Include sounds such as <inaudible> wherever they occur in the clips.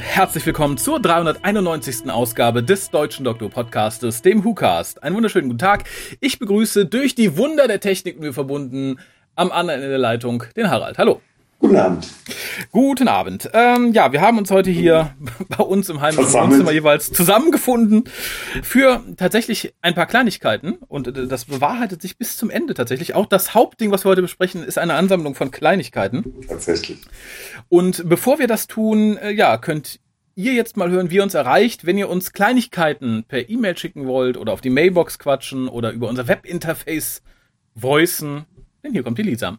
Und herzlich willkommen zur 391. Ausgabe des Deutschen Doktor Podcastes, dem WhoCast. Einen wunderschönen guten Tag. Ich begrüße durch die Wunder der Technik mir verbunden am anderen Ende der Leitung den Harald. Hallo. Guten Abend. Guten Abend. Ähm, ja, wir haben uns heute hier bei uns im heimischen Wohnzimmer jeweils zusammengefunden für tatsächlich ein paar Kleinigkeiten. Und äh, das bewahrheitet sich bis zum Ende tatsächlich. Auch das Hauptding, was wir heute besprechen, ist eine Ansammlung von Kleinigkeiten. Tatsächlich. Und bevor wir das tun, äh, ja, könnt ihr jetzt mal hören, wie ihr uns erreicht, wenn ihr uns Kleinigkeiten per E-Mail schicken wollt oder auf die Mailbox quatschen oder über unser Webinterface voicen. Denn hier kommt die Lisa.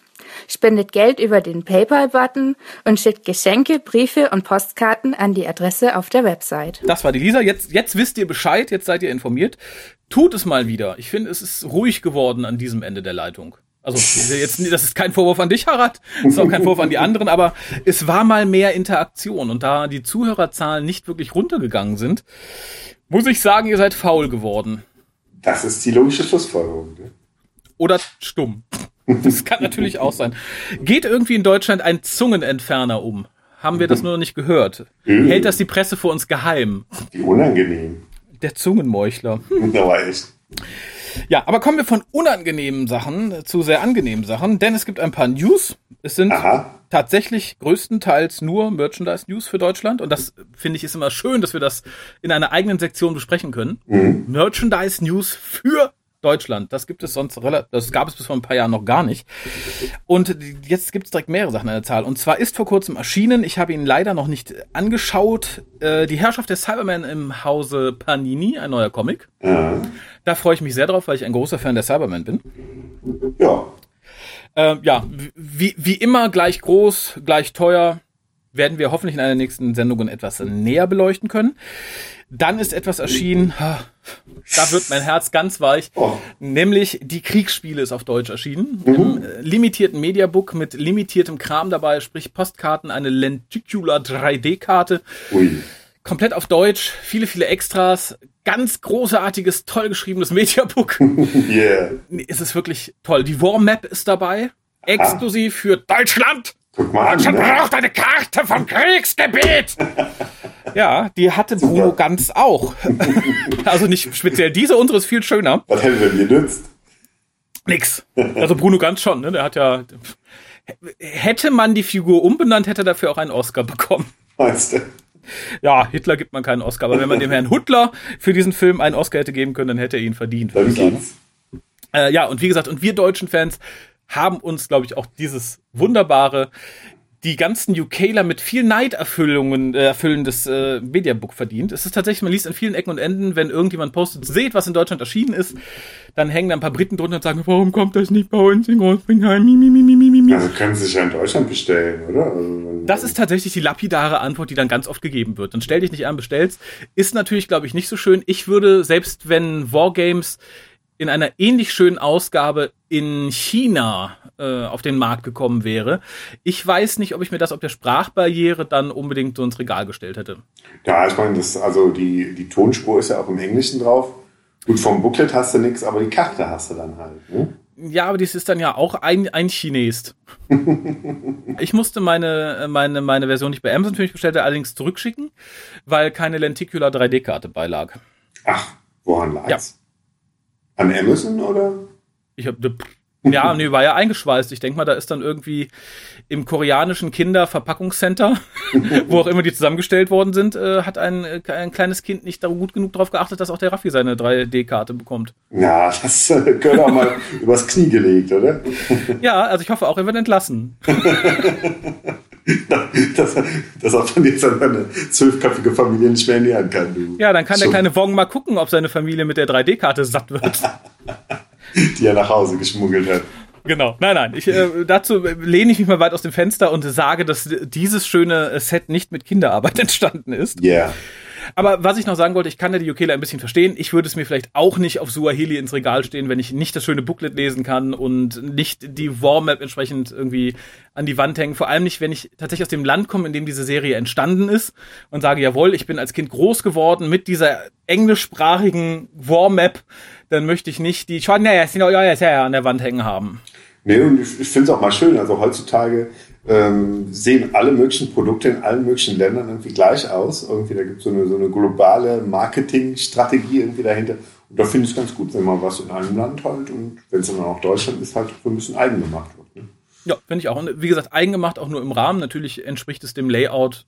spendet Geld über den PayPal-Button und schickt Geschenke, Briefe und Postkarten an die Adresse auf der Website. Das war die Lisa. Jetzt, jetzt wisst ihr Bescheid, jetzt seid ihr informiert. Tut es mal wieder. Ich finde, es ist ruhig geworden an diesem Ende der Leitung. Also jetzt, das ist kein Vorwurf an dich, Harald, das ist auch kein Vorwurf an die anderen, aber es war mal mehr Interaktion und da die Zuhörerzahlen nicht wirklich runtergegangen sind, muss ich sagen, ihr seid faul geworden. Das ist die logische Schlussfolgerung. Ne? Oder stumm. <laughs> Das kann natürlich auch sein. Geht irgendwie in Deutschland ein Zungenentferner um? Haben wir das nur noch nicht gehört? Mhm. Hält das die Presse vor uns geheim? Wie unangenehm. Der Zungenmeuchler. Da war echt. Ja, aber kommen wir von unangenehmen Sachen zu sehr angenehmen Sachen, denn es gibt ein paar News. Es sind Aha. tatsächlich größtenteils nur Merchandise-News für Deutschland und das finde ich ist immer schön, dass wir das in einer eigenen Sektion besprechen können. Mhm. Merchandise-News für Deutschland. Das gibt es sonst relativ, das gab es bis vor ein paar Jahren noch gar nicht. Und jetzt gibt es direkt mehrere Sachen in der Zahl. Und zwar ist vor kurzem erschienen, ich habe ihn leider noch nicht angeschaut, äh, die Herrschaft der Cybermen im Hause Panini, ein neuer Comic. Ja. Da freue ich mich sehr drauf, weil ich ein großer Fan der Cybermen bin. Ja. Äh, ja, wie, wie immer gleich groß, gleich teuer, werden wir hoffentlich in einer nächsten Sendung etwas näher beleuchten können. Dann ist etwas erschienen, da wird mein Herz ganz weich, oh. nämlich die Kriegsspiele ist auf Deutsch erschienen. Mhm. Im äh, limitierten Mediabook mit limitiertem Kram dabei, sprich Postkarten, eine Lenticular 3D-Karte. Komplett auf Deutsch, viele, viele Extras, ganz großartiges, toll geschriebenes Mediabook. <laughs> yeah. Es ist wirklich toll. Die War Map ist dabei, exklusiv für Deutschland. Guck mal Deutschland an, ne? braucht eine Karte vom Kriegsgebiet. <laughs> ja, die hatte Bruno ganz auch. <laughs> also nicht speziell diese, unsere ist viel schöner. Was hätte denn genützt? Nix. <laughs> Also Bruno ganz schon, ne? Der hat ja. Hätte man die Figur umbenannt, hätte er dafür auch einen Oscar bekommen. Weißt du? Ja, Hitler gibt man keinen Oscar, aber wenn man dem Herrn Huttler für diesen Film einen Oscar hätte geben können, dann hätte er ihn verdient. Dann geht's. Äh, ja, und wie gesagt, und wir deutschen Fans haben uns, glaube ich, auch dieses wunderbare, die ganzen UKler mit viel Neiderfüllungen äh, erfüllendes äh, Mediabook verdient. Es ist tatsächlich, man liest an vielen Ecken und Enden, wenn irgendjemand postet, seht, was in Deutschland erschienen ist, dann hängen da ein paar Briten drunter und sagen, warum kommt das nicht bei uns in Großbritannien? Also können sie sich ja in Deutschland bestellen, oder? Also, das ist tatsächlich die lapidare Antwort, die dann ganz oft gegeben wird. Dann stell dich nicht an, bestellst. Ist natürlich, glaube ich, nicht so schön. Ich würde, selbst wenn Wargames in einer ähnlich schönen Ausgabe in China äh, auf den Markt gekommen wäre. Ich weiß nicht, ob ich mir das ob der Sprachbarriere dann unbedingt so ins Regal gestellt hätte. Ja, ich meine, das, also die, die Tonspur ist ja auch im Englischen drauf. Gut, vom Booklet hast du nichts, aber die Karte hast du dann halt. Ne? Ja, aber das ist dann ja auch ein, ein Chines. <laughs> ich musste meine, meine, meine Version nicht bei Amazon für mich bestellt, allerdings zurückschicken, weil keine Lenticular 3D-Karte beilag. Ach, woran lag's? Ja. An Amazon oder? Ich habe ja, nee, war ja eingeschweißt. Ich denke mal, da ist dann irgendwie im koreanischen Kinderverpackungscenter, <laughs> wo auch immer die zusammengestellt worden sind, äh, hat ein, äh, ein kleines Kind nicht gut genug darauf geachtet, dass auch der Raffi seine 3D-Karte bekommt. Ja, das äh, gehört auch mal <laughs> übers Knie gelegt, oder? ja, also ich hoffe auch, er wird entlassen. <laughs> dass, dass er von jetzt an seine zwölfköpfige Familie nicht mehr ernähren kann. Du. Ja, dann kann so. der kleine Wong mal gucken, ob seine Familie mit der 3D-Karte satt wird. <laughs> Die er nach Hause geschmuggelt hat. Genau. Nein, nein. Ich, äh, dazu lehne ich mich mal weit aus dem Fenster und sage, dass dieses schöne Set nicht mit Kinderarbeit <laughs> entstanden ist. Ja. Yeah. Aber was ich noch sagen wollte, ich kann ja die Yokela ein bisschen verstehen. Ich würde es mir vielleicht auch nicht auf Suaheli ins Regal stehen, wenn ich nicht das schöne Booklet lesen kann und nicht die War-Map entsprechend irgendwie an die Wand hängen. Vor allem nicht, wenn ich tatsächlich aus dem Land komme, in dem diese Serie entstanden ist und sage, jawohl, ich bin als Kind groß geworden mit dieser englischsprachigen War-Map, dann möchte ich nicht die ja, an der Wand hängen haben. Nee, und ich, ich finde es auch mal schön. Also heutzutage ähm, sehen alle möglichen Produkte in allen möglichen Ländern irgendwie gleich aus. Irgendwie, da gibt es so eine, so eine globale Marketingstrategie irgendwie dahinter. Und da finde ich es ganz gut, wenn man was in einem Land halt und wenn es dann auch Deutschland ist, halt so ein bisschen eigen gemacht wird. Ja, finde ich auch. Und wie gesagt, eigengemacht auch nur im Rahmen. Natürlich entspricht es dem Layout,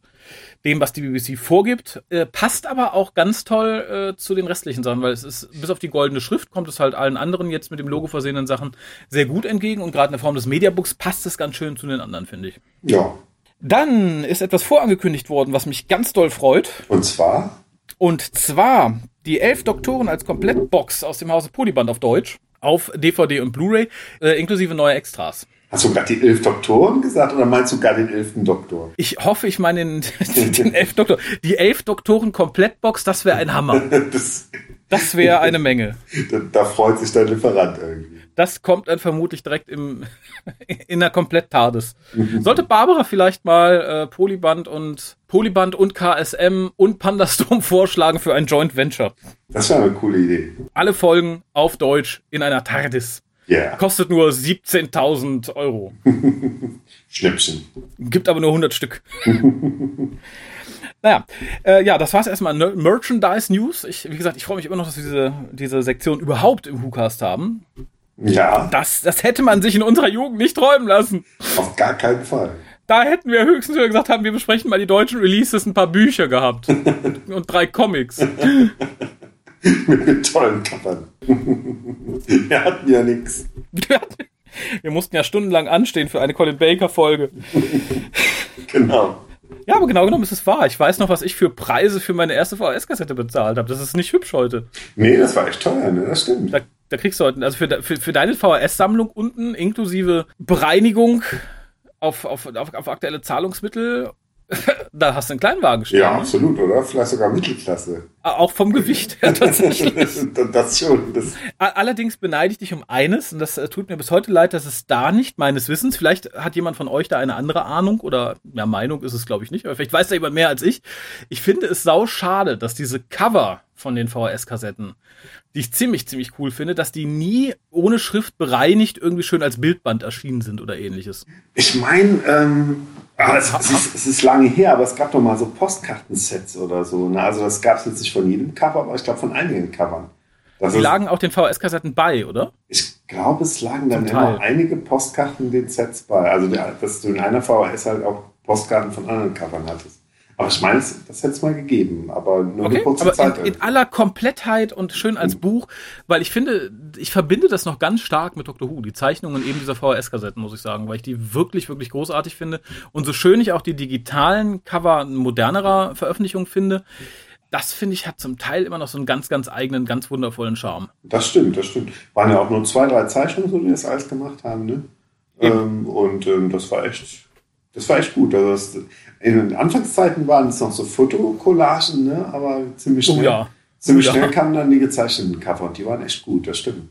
dem, was die BBC vorgibt. Äh, passt aber auch ganz toll äh, zu den restlichen Sachen, weil es ist, bis auf die goldene Schrift, kommt es halt allen anderen jetzt mit dem Logo versehenen Sachen sehr gut entgegen. Und gerade in der Form des Mediabooks passt es ganz schön zu den anderen, finde ich. Ja. Dann ist etwas vorangekündigt worden, was mich ganz doll freut. Und zwar? Und zwar die elf Doktoren als Komplettbox aus dem Hause Polyband auf Deutsch auf DVD und Blu-ray, äh, inklusive neuer Extras. Hast du gerade die elf Doktoren gesagt oder meinst du gar den elften Doktor? Ich hoffe, ich meine den, <laughs> den elf Doktor. Die elf Doktoren Komplettbox, das wäre ein Hammer. <laughs> das das wäre eine Menge. Da, da, freut sich dein Lieferant irgendwie. Das kommt dann vermutlich direkt im, <laughs> in der Komplett-TARDIS. Sollte Barbara vielleicht mal äh, Polyband und Polyband und KSM und Pandastorm vorschlagen für ein Joint Venture. Das wäre eine coole Idee. Alle Folgen auf Deutsch in einer TARDIS. Yeah. Kostet nur 17.000 Euro. <laughs> Schnäppchen. Gibt aber nur 100 Stück. <laughs> naja, äh, ja, das war's erstmal. Merchandise News. Ich, wie gesagt, ich freue mich immer noch, dass wir diese, diese Sektion überhaupt im WhoCast haben. Ja. Das, das hätte man sich in unserer Jugend nicht träumen lassen. Auf gar keinen Fall. Da hätten wir höchstens wieder gesagt haben, wir besprechen mal die deutschen Releases, ein paar Bücher gehabt. <laughs> und drei Comics. <laughs> mit tollen Covern. <laughs> Wir hatten ja nichts. Wir mussten ja stundenlang anstehen für eine Colin Baker Folge. <laughs> Genau. Ja, aber genau genommen ist es wahr. Ich weiß noch, was ich für Preise für meine erste VHS-Kassette bezahlt habe. Das ist nicht hübsch heute. Nee, das war echt teuer, ne? Das stimmt. Da, da kriegst du heute, also für, für, für deine VHS-Sammlung unten inklusive Bereinigung auf, auf, auf, auf aktuelle Zahlungsmittel <laughs> da hast du einen Kleinwagen stehen. Ja, absolut, oder? Vielleicht sogar Mittelklasse. Auch vom Gewicht her <laughs> tatsächlich. das schon. Das Allerdings beneide ich dich um eines, und das äh, tut mir bis heute leid, dass es da nicht meines Wissens, vielleicht hat jemand von euch da eine andere Ahnung oder ja, Meinung ist es glaube ich nicht, aber vielleicht weiß da jemand mehr als ich. Ich finde es sau schade, dass diese Cover von den VHS-Kassetten, die ich ziemlich, ziemlich cool finde, dass die nie ohne Schrift bereinigt irgendwie schön als Bildband erschienen sind oder ähnliches. Ich meine, ähm, Ah, es, es, ist, es, ist, lange her, aber es gab doch mal so Postkartensets oder so. Ne? Also das gab es jetzt nicht von jedem Cover, aber ich glaube von einigen Covern. Das die lagen auch den VHS-Kassetten bei, oder? Ich glaube, es lagen dann immer einige Postkarten den Sets bei. Also dass du in einer VHS halt auch Postkarten von anderen Covern hattest. Aber ich meine, das hätte es mal gegeben, aber nur okay, eine kurze aber Zeit. In, in, aller Komplettheit und schön als mhm. Buch, weil ich finde, ich verbinde das noch ganz stark mit Dr. Who, die Zeichnungen eben dieser VHS-Kassetten, muss ich sagen, weil ich die wirklich, wirklich großartig finde. Und so schön ich auch die digitalen Cover modernerer Veröffentlichungen finde, das finde ich hat zum Teil immer noch so einen ganz, ganz eigenen, ganz wundervollen Charme. Das stimmt, das stimmt. Waren ja auch nur zwei, drei Zeichnungen, so die das alles gemacht haben, ne? Ähm, und ähm, das war echt, das war echt gut. Also das, in den Anfangszeiten waren es noch so Fotokollagen, ne? aber ziemlich oh schnell, oh ja. ziemlich oh schnell ja. kamen dann die gezeichneten Cover und die waren echt gut, das stimmt.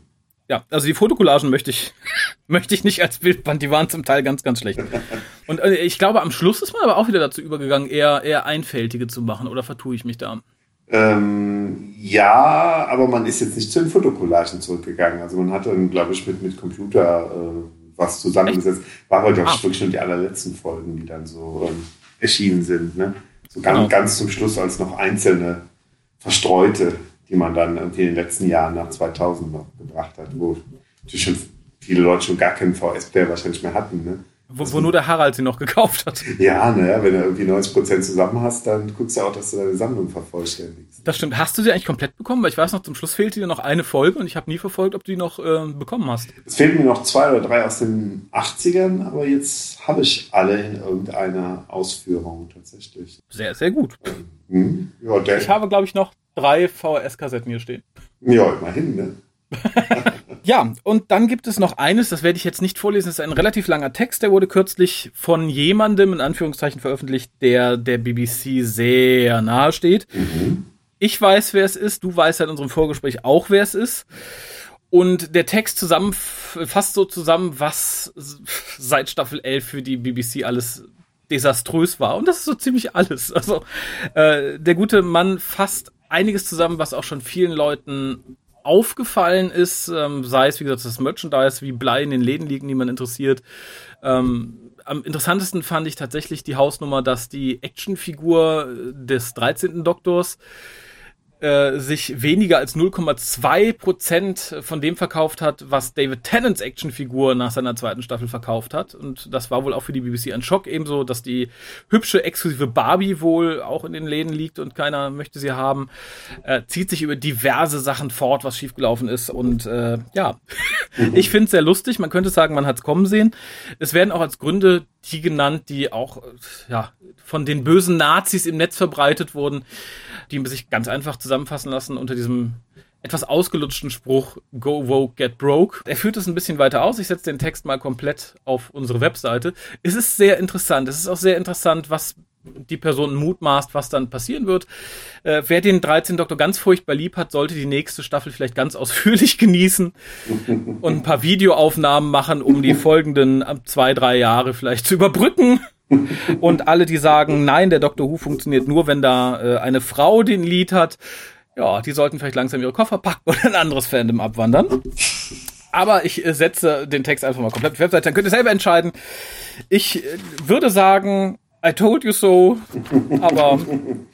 Ja, also die Fotokollagen möchte ich, <laughs> möchte ich nicht als Bildband, die waren zum Teil ganz, ganz schlecht. <laughs> Und äh, ich glaube, am Schluss ist man aber auch wieder dazu übergegangen, eher, eher einfältige zu machen, oder vertue ich mich da? Ähm, ja, aber man ist jetzt nicht zu den Fotokollagen zurückgegangen. Also man hat dann, glaube ich, mit, mit Computer äh, was zusammengesetzt. War aber, glaube ich, ah. wirklich nur die allerletzten Folgen, die dann so ähm, erschienen sind. Ne? So ganz, genau. ganz zum Schluss als noch einzelne verstreute, die man dann irgendwie in den letzten Jahren nach 2000 noch gebracht hat, wo natürlich schon viele Leute schon gar keinen VS-Player wahrscheinlich mehr hatten. Ne? Wo, wo, nur der Harald sie noch gekauft hat. Ja, naja, wenn du irgendwie 90 Prozent zusammen hast, dann guckst du auch, dass du deine Sammlung vervollständigst. Das stimmt. Hast du sie eigentlich komplett bekommen? Weil ich weiß noch, zum Schluss fehlte dir noch eine Folge und ich habe nie verfolgt, ob du die noch äh, bekommen hast. Es fehlen mir noch zwei oder drei aus den 80ern, aber jetzt habe ich alle in irgendeiner Ausführung tatsächlich. Sehr, sehr gut. Hm? Ja, ich habe, glaube ich, noch drei VHS-Kassetten hier stehen. Ja, immerhin, ne? <laughs> Ja, und dann gibt es noch eines, das werde ich jetzt nicht vorlesen, das ist ein relativ langer Text, der wurde kürzlich von jemandem in Anführungszeichen veröffentlicht, der der BBC sehr nahe steht. Mhm. Ich weiß, wer es ist, du weißt seit unserem Vorgespräch auch, wer es ist. Und der Text zusammen fasst so zusammen, was seit Staffel 11 für die BBC alles desaströs war. Und das ist so ziemlich alles. Also äh, der gute Mann fasst einiges zusammen, was auch schon vielen Leuten aufgefallen ist, ähm, sei es wie gesagt das Merchandise, wie Blei in den Läden liegen, die man interessiert. Ähm, am interessantesten fand ich tatsächlich die Hausnummer, dass die Actionfigur des 13. Doktors äh, sich weniger als 0,2 Prozent von dem verkauft hat, was David Tennants Actionfigur nach seiner zweiten Staffel verkauft hat. Und das war wohl auch für die BBC ein Schock, ebenso, dass die hübsche exklusive Barbie wohl auch in den Läden liegt und keiner möchte sie haben. Äh, zieht sich über diverse Sachen fort, was schiefgelaufen ist. Und äh, ja, <laughs> ich finde es sehr lustig. Man könnte sagen, man hat es kommen sehen. Es werden auch als Gründe die genannt, die auch ja, von den bösen Nazis im Netz verbreitet wurden die sich ganz einfach zusammenfassen lassen unter diesem etwas ausgelutschten Spruch Go Woke Get Broke. Er führt es ein bisschen weiter aus. Ich setze den Text mal komplett auf unsere Webseite. Es ist sehr interessant. Es ist auch sehr interessant, was die Person mutmaßt, was dann passieren wird. Äh, wer den 13 Doktor ganz furchtbar lieb hat, sollte die nächste Staffel vielleicht ganz <laughs> ausführlich genießen und ein paar Videoaufnahmen machen, um die folgenden zwei, drei Jahre vielleicht zu überbrücken. <laughs> Und alle, die sagen, nein, der Dr. Who funktioniert nur, wenn da äh, eine Frau den Lied hat, ja, die sollten vielleicht langsam ihre Koffer packen oder ein anderes Fandom abwandern. Aber ich äh, setze den Text einfach mal komplett auf die Webseite, dann könnt ihr selber entscheiden. Ich äh, würde sagen, I told you so, aber.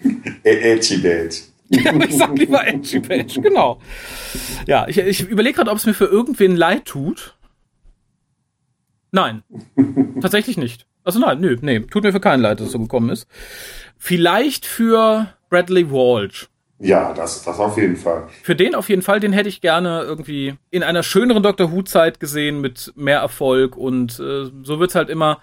<laughs> Edgy Badge. ja, ich sag lieber Edgy Badge, genau. Ja, ich, ich überlege gerade, ob es mir für irgendwen leid tut. Nein, tatsächlich nicht. Also nein, nö, nee, tut mir für keinen leid, dass es so gekommen ist. Vielleicht für Bradley Walsh. Ja, das, das auf jeden Fall. Für den auf jeden Fall, den hätte ich gerne irgendwie in einer schöneren Doctor Who-Zeit gesehen mit mehr Erfolg und äh, so wird's halt immer.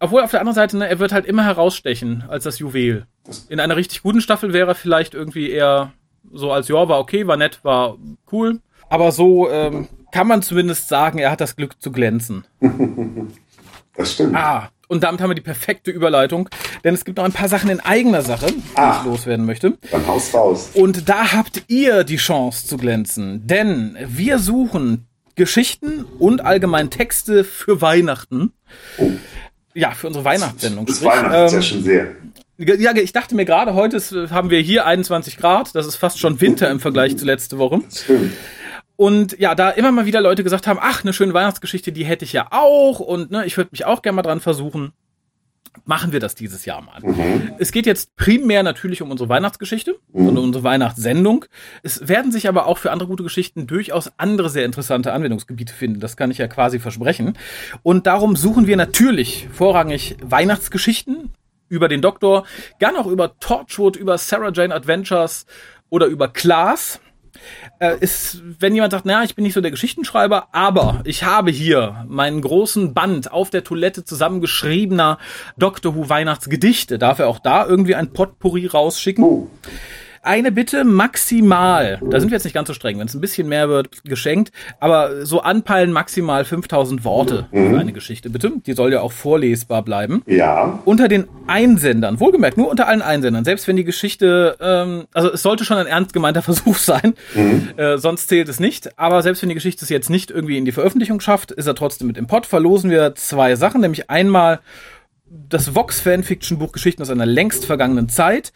Obwohl auf der anderen Seite, ne, er wird halt immer herausstechen als das Juwel. In einer richtig guten Staffel wäre er vielleicht irgendwie eher so als, ja, war okay, war nett, war cool. Aber so ähm, kann man zumindest sagen, er hat das Glück zu glänzen. <laughs> Das stimmt. Ah, und damit haben wir die perfekte Überleitung, denn es gibt noch ein paar Sachen in eigener Sache, die ah, ich loswerden möchte. Dann haus raus. Und da habt ihr die Chance zu glänzen, denn wir suchen Geschichten und allgemein Texte für Weihnachten. Oh. Ja, für unsere Weihnachtssendung. Das ja ähm, schon sehr. Ja, ich dachte mir gerade, heute haben wir hier 21 Grad. Das ist fast schon Winter im Vergleich zu letzte Woche. Und ja, da immer mal wieder Leute gesagt haben, ach, eine schöne Weihnachtsgeschichte, die hätte ich ja auch und ne, ich würde mich auch gerne mal dran versuchen. Machen wir das dieses Jahr mal. Mhm. Es geht jetzt primär natürlich um unsere Weihnachtsgeschichte mhm. und um unsere Weihnachtssendung. Es werden sich aber auch für andere gute Geschichten durchaus andere sehr interessante Anwendungsgebiete finden. Das kann ich ja quasi versprechen. Und darum suchen wir natürlich vorrangig Weihnachtsgeschichten über den Doktor, gern auch über Torchwood, über Sarah Jane Adventures oder über Klaas äh, ist, wenn jemand sagt, naja, ich bin nicht so der Geschichtenschreiber, aber ich habe hier meinen großen Band auf der Toilette zusammengeschriebener Doctor Who Weihnachtsgedichte, darf er auch da irgendwie ein Potpourri rausschicken? Oh eine Bitte maximal, da sind wir jetzt nicht ganz so streng, wenn es ein bisschen mehr wird, geschenkt, aber so anpeilen maximal 5000 Worte mhm. für eine Geschichte, bitte. Die soll ja auch vorlesbar bleiben. Ja. Unter den Einsendern, wohlgemerkt, nur unter allen Einsendern, selbst wenn die Geschichte, ähm, also es sollte schon ein ernst gemeinter <laughs> Versuch sein, mhm. äh, sonst zählt es nicht, aber selbst wenn die Geschichte es jetzt nicht irgendwie in die Veröffentlichung schafft, ist er trotzdem mit im Pod, verlosen wir zwei Sachen, nämlich einmal das Vox Fanfiction Buch Geschichten aus einer längst vergangenen Zeit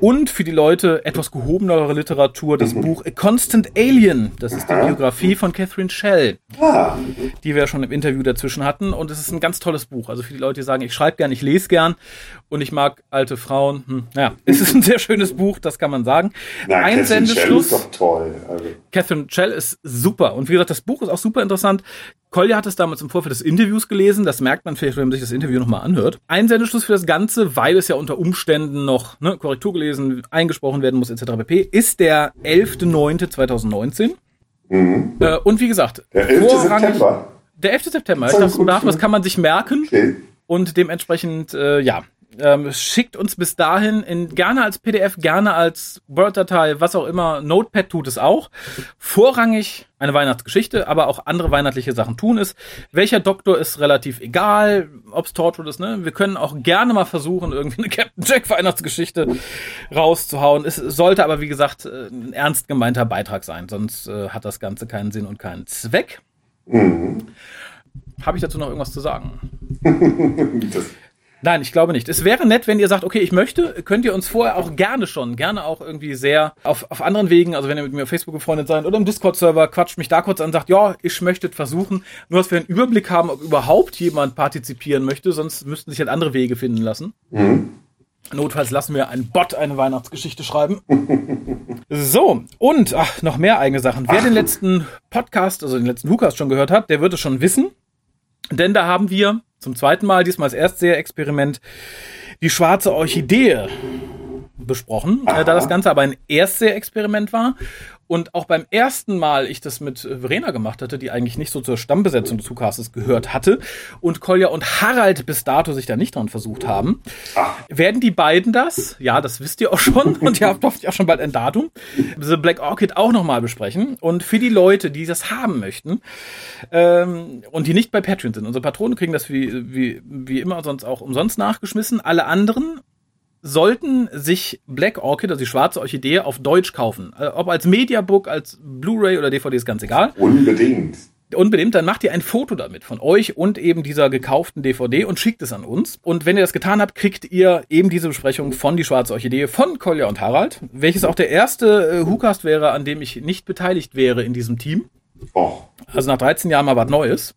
und für die Leute etwas gehobenere Literatur das mhm. Buch A Constant Alien. Das ist die Biografie von Catherine Shell, ah. die wir schon im Interview dazwischen hatten. Und es ist ein ganz tolles Buch. Also für die Leute, die sagen, ich schreibe gern, ich lese gern und ich mag alte Frauen. Hm, naja, es ist ein sehr schönes Buch, das kann man sagen. Na, ein Catherine Shell ist doch toll. Also. Catherine Shell ist super. Und wie gesagt, das Buch ist auch super interessant. Kolja hat es damals im Vorfeld des Interviews gelesen. Das merkt man vielleicht, wenn man sich das Interview nochmal anhört. Ein Sendeschluss für das Ganze, weil es ja unter Umständen noch ne, Korrektur gelesen, eingesprochen werden muss, etc. pp., ist der 11.09.2019. Mhm. Äh, und wie gesagt, der 11. September. Der 11. September. Ich dachte, das kann man sich merken. Okay. Und dementsprechend, äh, ja, Ähm, schickt uns bis dahin in, gerne als PDF, gerne als Word-Datei, was auch immer. Notepad tut es auch. Vorrangig eine Weihnachtsgeschichte, aber auch andere weihnachtliche Sachen tun es. Welcher Doktor ist relativ egal, ob's Torchwood ist, ne? Wir können auch gerne mal versuchen, irgendwie eine Captain Jack Weihnachtsgeschichte rauszuhauen. Es sollte aber, wie gesagt, äh, ein ernst gemeinter Beitrag sein, sonst äh, hat das Ganze keinen Sinn und keinen Zweck. Mhm. Habe ich dazu noch irgendwas zu sagen? <laughs> <laughs> Nein, ich glaube nicht. Es wäre nett, wenn ihr sagt, okay, ich möchte, könnt ihr uns vorher auch gerne schon, gerne auch irgendwie sehr auf, auf anderen Wegen, also wenn ihr mit mir auf Facebook befreundet seid oder im Discord-Server, quatscht mich da kurz an, sagt, ja, ich möchte versuchen, nur dass wir einen Überblick haben, ob überhaupt jemand partizipieren möchte, sonst müssten sich halt andere Wege finden lassen. Mhm. Notfalls lassen wir einen Bot eine Weihnachtsgeschichte schreiben. <laughs> so, und ach, noch mehr eigene Sachen. Wer ach. den letzten Podcast, also den letzten Hookast schon gehört hat, der wird es schon wissen. Denn da haben wir zum zweiten Mal, diesmal als Erstseher-Experiment, die schwarze Orchidee besprochen, äh, da das Ganze aber ein Erstseher-Experiment war und auch beim ersten Mal ich das mit Verena gemacht hatte, die eigentlich nicht so zur Stammbesetzung des Zucastes gehört hatte und Kolja und Harald bis dato sich da nicht dran versucht haben, werden die beiden das, ja, das wisst ihr auch schon <laughs> und ihr habt hoffentlich auch schon bald ein Datum, The Black Orchid auch nochmal besprechen. Und für die Leute, die das haben möchten ähm, und die nicht bei Patreon sind, unsere Patronen kriegen das wie, wie, wie immer sonst auch umsonst nachgeschmissen, alle anderen sollten sich Black Orchid, also die schwarze Orchidee, auf Deutsch kaufen. Äh, ob als Mediabook, als Blu-ray oder DVD ist ganz egal. Unbedingt. Unbedingt, dann macht ihr ein Foto damit von euch und eben dieser gekauften DVD und schickt es an uns. Und wenn ihr das getan habt, kriegt ihr eben diese Besprechung von Die Schwarze Orchidee von Kolja und Harald, welches auch der erste äh, WhoCast wäre, an dem ich nicht beteiligt wäre in diesem Team. Oh. Also nach 13 Jahren mal was Neues.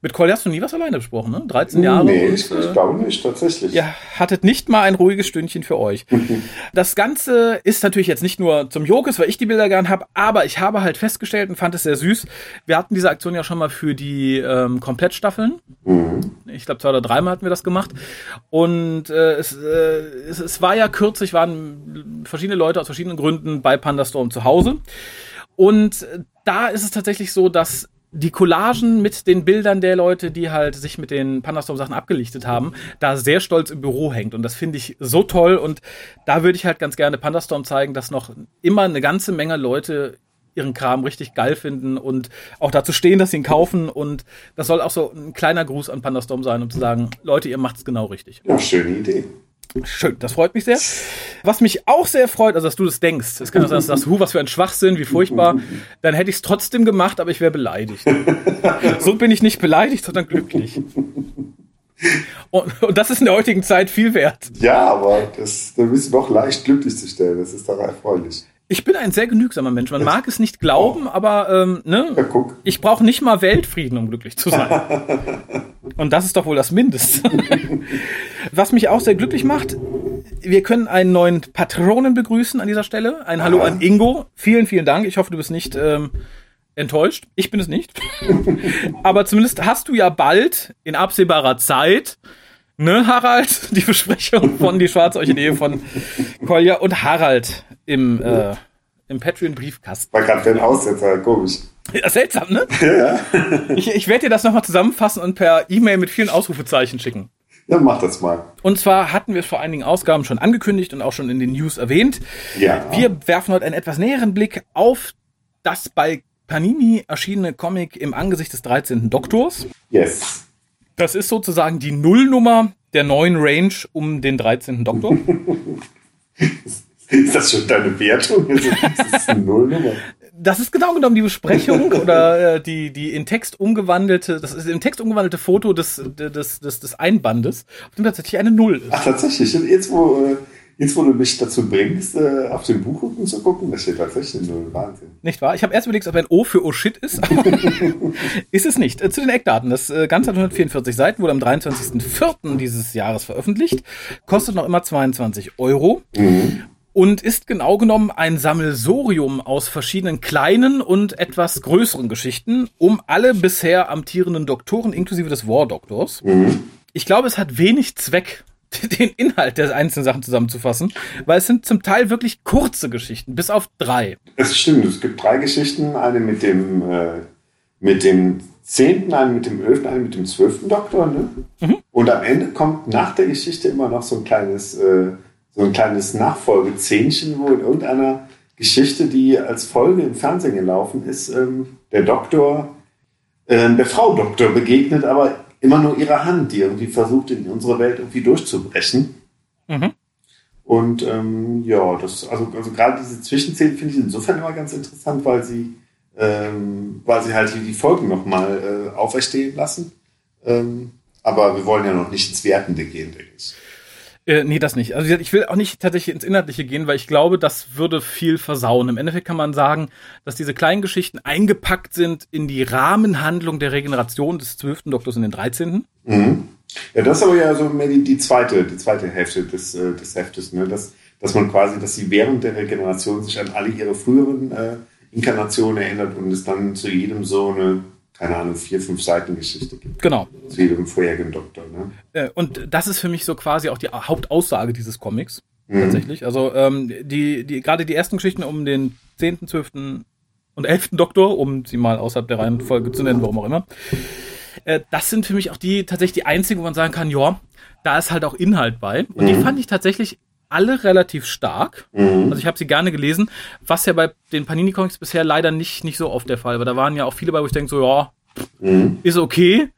Mit Colli hast du nie was alleine besprochen, ne? 13 Jahre. Nee, und, ich, ich glaube nicht, tatsächlich. Ihr hattet nicht mal ein ruhiges Stündchen für euch. <laughs> das Ganze ist natürlich jetzt nicht nur zum Jokes, weil ich die Bilder gern habe, aber ich habe halt festgestellt und fand es sehr süß. Wir hatten diese Aktion ja schon mal für die ähm, Komplettstaffeln. Mhm. Ich glaube, zwei oder dreimal hatten wir das gemacht. Und äh, es, äh, es, es war ja kürzlich, waren verschiedene Leute aus verschiedenen Gründen bei Pandastorm zu Hause. Und da ist es tatsächlich so, dass die Collagen mit den Bildern der Leute, die halt sich mit den Pandastorm-Sachen abgelichtet haben, da sehr stolz im Büro hängt. Und das finde ich so toll. Und da würde ich halt ganz gerne Pandastorm zeigen, dass noch immer eine ganze Menge Leute ihren Kram richtig geil finden und auch dazu stehen, dass sie ihn kaufen. Und das soll auch so ein kleiner Gruß an Pandastorm sein, um zu sagen, Leute, ihr macht's genau richtig. Ja, schöne Idee. Schön, das freut mich sehr. Was mich auch sehr freut, also dass du das denkst, es kann auch sein, dass du sagst, hu, was für ein Schwachsinn, wie furchtbar, dann hätte ich es trotzdem gemacht, aber ich wäre beleidigt. <laughs> so bin ich nicht beleidigt, sondern glücklich. Und, und, das ist in der heutigen Zeit viel wert. Ja, aber das, da bist du doch leicht glücklich zu stellen, das ist doch erfreulich. Ich bin ein sehr genügsamer Mensch. Man mag es nicht glauben, oh. aber ähm, ne? Ja, ich brauche nicht mal Weltfrieden, um glücklich zu sein. <laughs> Und das ist doch wohl das Mindeste. <laughs> Was mich auch sehr glücklich macht, wir können einen neuen Patronen begrüßen an dieser Stelle. Ein Hallo an Ingo. Vielen, vielen Dank. Ich hoffe, du bist nicht ähm, enttäuscht. Ich bin es nicht. <laughs> aber zumindest hast du ja bald in absehbarer Zeit ne, Harald, die Besprechung von Die Schwarze Orchidee von Kolja und Harald im, äh, im Patreon-Briefkasten. War gerade ein Aussetzer, komisch. Ja, seltsam, ne? Ja. ich ich werde dir das nochmal zusammenfassen und per E-Mail mit vielen Ausrufezeichen schicken. Ja, mach das mal. Und zwar hatten wir es vor einigen Ausgaben schon angekündigt und auch schon in den News erwähnt. Ja. Wir werfen heute einen etwas näheren Blick auf das bei Panini erschienene Comic im Angesicht des 13. Doktors. Yes. Das ist sozusagen die Nullnummer der neuen Range um den 13. Doktor. <laughs> ist das schon deine Wertung? Das ist eine Nullnummer. Das ist genau genommen die Besprechung <laughs> oder äh, die, die in Text umgewandelte, das ist im Text umgewandelte Foto des, des, des, des Einbandes, auf dem tatsächlich eine Null ist. Ach, tatsächlich. Jetzt, wo, äh, Jetzt, wo du mich dazu bringst, äh, auf den Buchrücken zu gucken, das steht tatsächlich nur Wahnsinn. Nicht wahr? Ich habe erst überlegt, ob ein O für O Shit ist, aber <laughs> ist es nicht. Äh, zu den Eckdaten. Das äh, Ganze hat 144 Seiten, wurde am 23.04. dieses Jahres veröffentlicht, kostet noch immer 22 Euro. Mhm. Und ist genau genommen ein Sammelsorium aus verschiedenen kleinen und etwas größeren Geschichten um alle bisher amtierenden Doktoren inklusive des War Doktors. Mhm. Ich glaube, es hat wenig Zweck, <laughs> den Inhalt der einzelnen Sachen zusammenzufassen, weil es sind zum Teil wirklich kurze Geschichten, bis auf drei. Es stimmt, es gibt drei Geschichten, eine mit dem, äh, mit dem zehnten, eine mit dem elften, eine mit dem zwölften Doktor, ne? Mhm. Und am Ende kommt nach der Geschichte immer noch so ein kleines, äh, so ein kleines Nachfolgezähnchen, wo in irgendeiner Geschichte, die als Folge im Fernsehen gelaufen ist, ähm, der Doktor, äh, der Frau Doktor begegnet, aber immer nur ihre Hand, die irgendwie versucht, in unsere Welt irgendwie durchzubrechen. Mhm. Und ähm, ja, das, also, also gerade diese Zwischenszenen finde ich insofern immer ganz interessant, weil sie, ähm, weil sie halt die Folgen nochmal äh, auferstehen lassen. Ähm, aber wir wollen ja noch nicht ins Wertende gehen, denke ich. Äh, nee, das nicht. Also ich will auch nicht tatsächlich ins Inhaltliche gehen, weil ich glaube, das würde viel versauen. Im Endeffekt kann man sagen, dass diese kleinen Geschichten eingepackt sind in die Rahmenhandlung der Regeneration des zwölften Doktors in den 13. Mhm. Ja, das ist aber ja so mehr die, die zweite, die zweite Hälfte des, äh, des Heftes, ne? dass, dass man quasi, dass sie während der Regeneration sich an alle ihre früheren äh, Inkarnationen erinnert und es dann zu jedem so eine keine Ahnung, vier, fünf Seiten Geschichte gibt. Genau. Zu jedem vorherigen Doktor. Ne? Äh, und das ist für mich so quasi auch die Hauptaussage dieses Comics. Mhm. Tatsächlich. Also ähm, die, die, gerade die ersten Geschichten um den 10., 12. und 11. Doktor, um sie mal außerhalb der Reihenfolge zu nennen, warum auch immer. Äh, das sind für mich auch die tatsächlich die einzigen, wo man sagen kann, ja, da ist halt auch Inhalt bei. Und mhm. die fand ich tatsächlich alle relativ stark. Mhm. Also ich habe sie gerne gelesen, was ja bei den Panini Comics bisher leider nicht nicht so oft der Fall war. Da waren ja auch viele bei, wo ich denke so, ja, mhm. ist okay.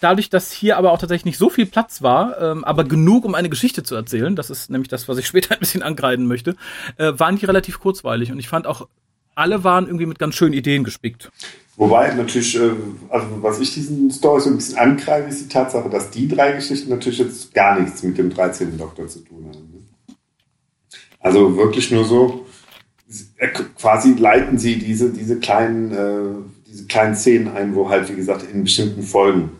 Dadurch, dass hier aber auch tatsächlich nicht so viel Platz war, ähm, aber genug, um eine Geschichte zu erzählen, das ist nämlich das, was ich <laughs> später ein bisschen angreifen möchte, äh, waren die relativ kurzweilig. Und ich fand auch, alle waren irgendwie mit ganz schönen Ideen gespickt. Wobei natürlich, äh, also was ich diesen Story so ein bisschen angreife, ist die Tatsache, dass die drei Geschichten natürlich jetzt gar nichts mit dem 13. Doktor zu tun haben. Also wirklich nur so, quasi leiten sie diese, diese kleinen, äh, diese kleinen Szenen ein, wo halt, wie gesagt, in bestimmten Folgen,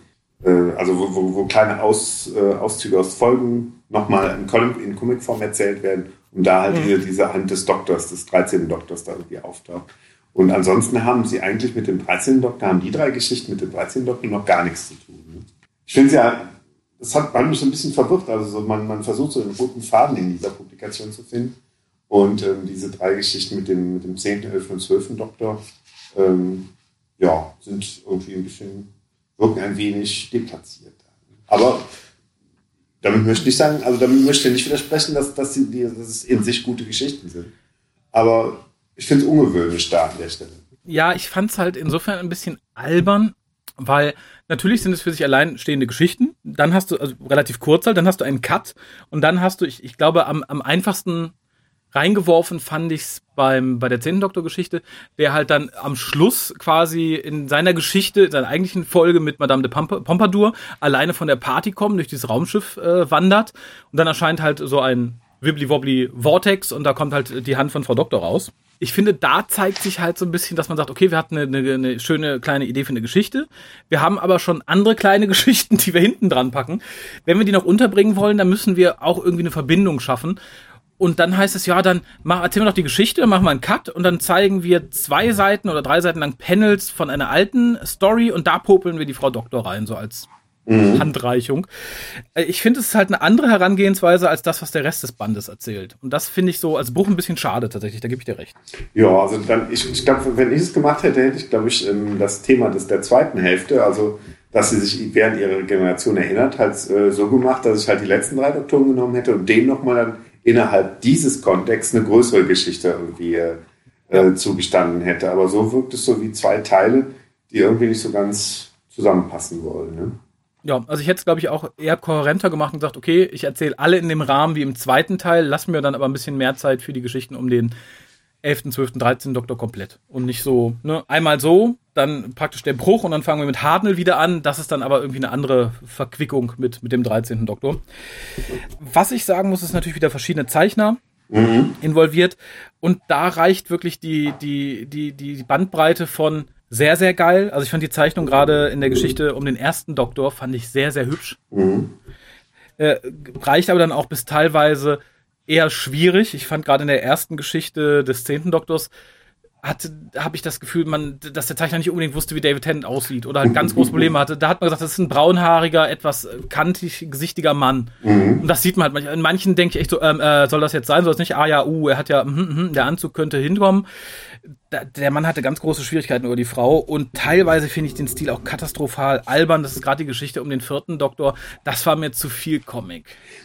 äh, also wo, wo, wo kleine Aus, äh, Auszüge aus Folgen nochmal in, Comic, in Comicform erzählt werden und da halt mhm. diese, diese Hand des Doktors, des 13. Doktors da irgendwie auftaucht. Und ansonsten haben sie eigentlich mit dem 13. Doktor, haben die drei Geschichten mit dem 13. Doktor noch gar nichts zu tun. Ne? Ich finde es ja das hat mich so ein bisschen verwirrt. Also so man, man versucht so einen roten Faden in dieser Publikation zu finden. Und ähm, diese drei Geschichten mit dem, mit dem 10., 11. und 12. Doktor, ähm, ja, sind irgendwie ein bisschen, wirken ein wenig deplatziert. Aber damit möchte ich sagen, also damit möchte ich nicht widersprechen, dass, dass, die, dass es in sich gute Geschichten sind. Aber ich finde es ungewöhnlich da an der Stelle. Ja, ich fand es halt insofern ein bisschen albern, weil natürlich sind es für sich allein stehende Geschichten. Dann hast du, also relativ kurz halt, dann hast du einen Cut und dann hast du, ich, ich glaube, am, am einfachsten reingeworfen fand ich's beim bei der zehnten Doktor-Geschichte, der halt dann am Schluss quasi in seiner Geschichte, in seiner eigentlichen Folge mit Madame de Pompadour alleine von der Party kommt, durch dieses Raumschiff äh, wandert und dann erscheint halt so ein Wibbly-Wobbly Vortex und da kommt halt die Hand von Frau Doktor raus ich finde, da zeigt sich halt so ein bisschen, dass man sagt, okay, wir hatten eine, eine, eine schöne kleine Idee für eine Geschichte. Wir haben aber schon andere kleine <laughs> Geschichten, die wir hinten dran packen. Wenn wir die noch unterbringen wollen, dann müssen wir auch irgendwie eine Verbindung schaffen. Und dann heißt es, ja, dann mach, erzählen wir doch die Geschichte, dann machen wir einen Cut und dann zeigen wir zwei Seiten oder drei Seiten lang Panels von einer alten Story und da popeln wir die Frau Doktor rein, so als Mhm. Handreichung. Äh, ich finde, es ist halt eine andere Herangehensweise als das, was der Rest des Bandes erzählt. Und das finde ich so als Buch ein bisschen schade tatsächlich, da gebe ich dir recht. Ja, also dann, ich, ich glaube, wenn ich es gemacht hätte, hätte ich, glaube ich, ähm, das Thema des, der zweiten Hälfte, also dass sie sich während ihrer Generation erinnert, halt äh, so gemacht, dass ich halt die letzten drei Doktoren genommen hätte und denen nochmal dann innerhalb dieses Kontexts eine größere Geschichte irgendwie äh, ja. zugestanden hätte. Aber so wirkt es so wie zwei Teile, die irgendwie nicht so ganz zusammenpassen wollen. Ne? Ja, also ich hätte es, glaube ich, auch eher kohärenter gemacht und gesagt, okay, ich erzähle alle in dem Rahmen wie im zweiten Teil, lass mir dann aber ein bisschen mehr Zeit für die Geschichten um den 11., 12., 13. Doktor komplett. Und nicht so, ne, einmal so, dann praktisch der Bruch und dann fangen wir mit Hardnell wieder an. Das ist dann aber irgendwie eine andere Verquickung mit, mit dem 13. Doktor. Was ich sagen muss, ist natürlich wieder verschiedene Zeichner mhm. involviert. Und da reicht wirklich die, die, die, die Bandbreite von sehr, sehr geil. Also ich fand die Zeichnung gerade in der Geschichte um den ersten Doktor, fand ich sehr, sehr hübsch. Mhm. Äh, reicht aber dann auch bis teilweise eher schwierig. Ich fand gerade in der ersten Geschichte des zehnten Doktors hatte, habe ich das Gefühl, man, dass der Zeichner nicht unbedingt wusste, wie David Tennant aussieht oder halt ganz große Probleme hatte. Da hat man gesagt, das ist ein braunhaariger, etwas kantig gesichtiger Mann. Mhm. Und das sieht man halt. In manchen denke ich echt so, ähm, äh, soll das jetzt sein, soll das nicht? Ah ja, uh, er hat ja, mm, mm, der Anzug könnte hinkommen der Mann hatte ganz große Schwierigkeiten über die Frau und teilweise finde ich den Stil auch katastrophal albern. Das ist gerade die Geschichte um den vierten Doktor. Das war mir zu viel Comic.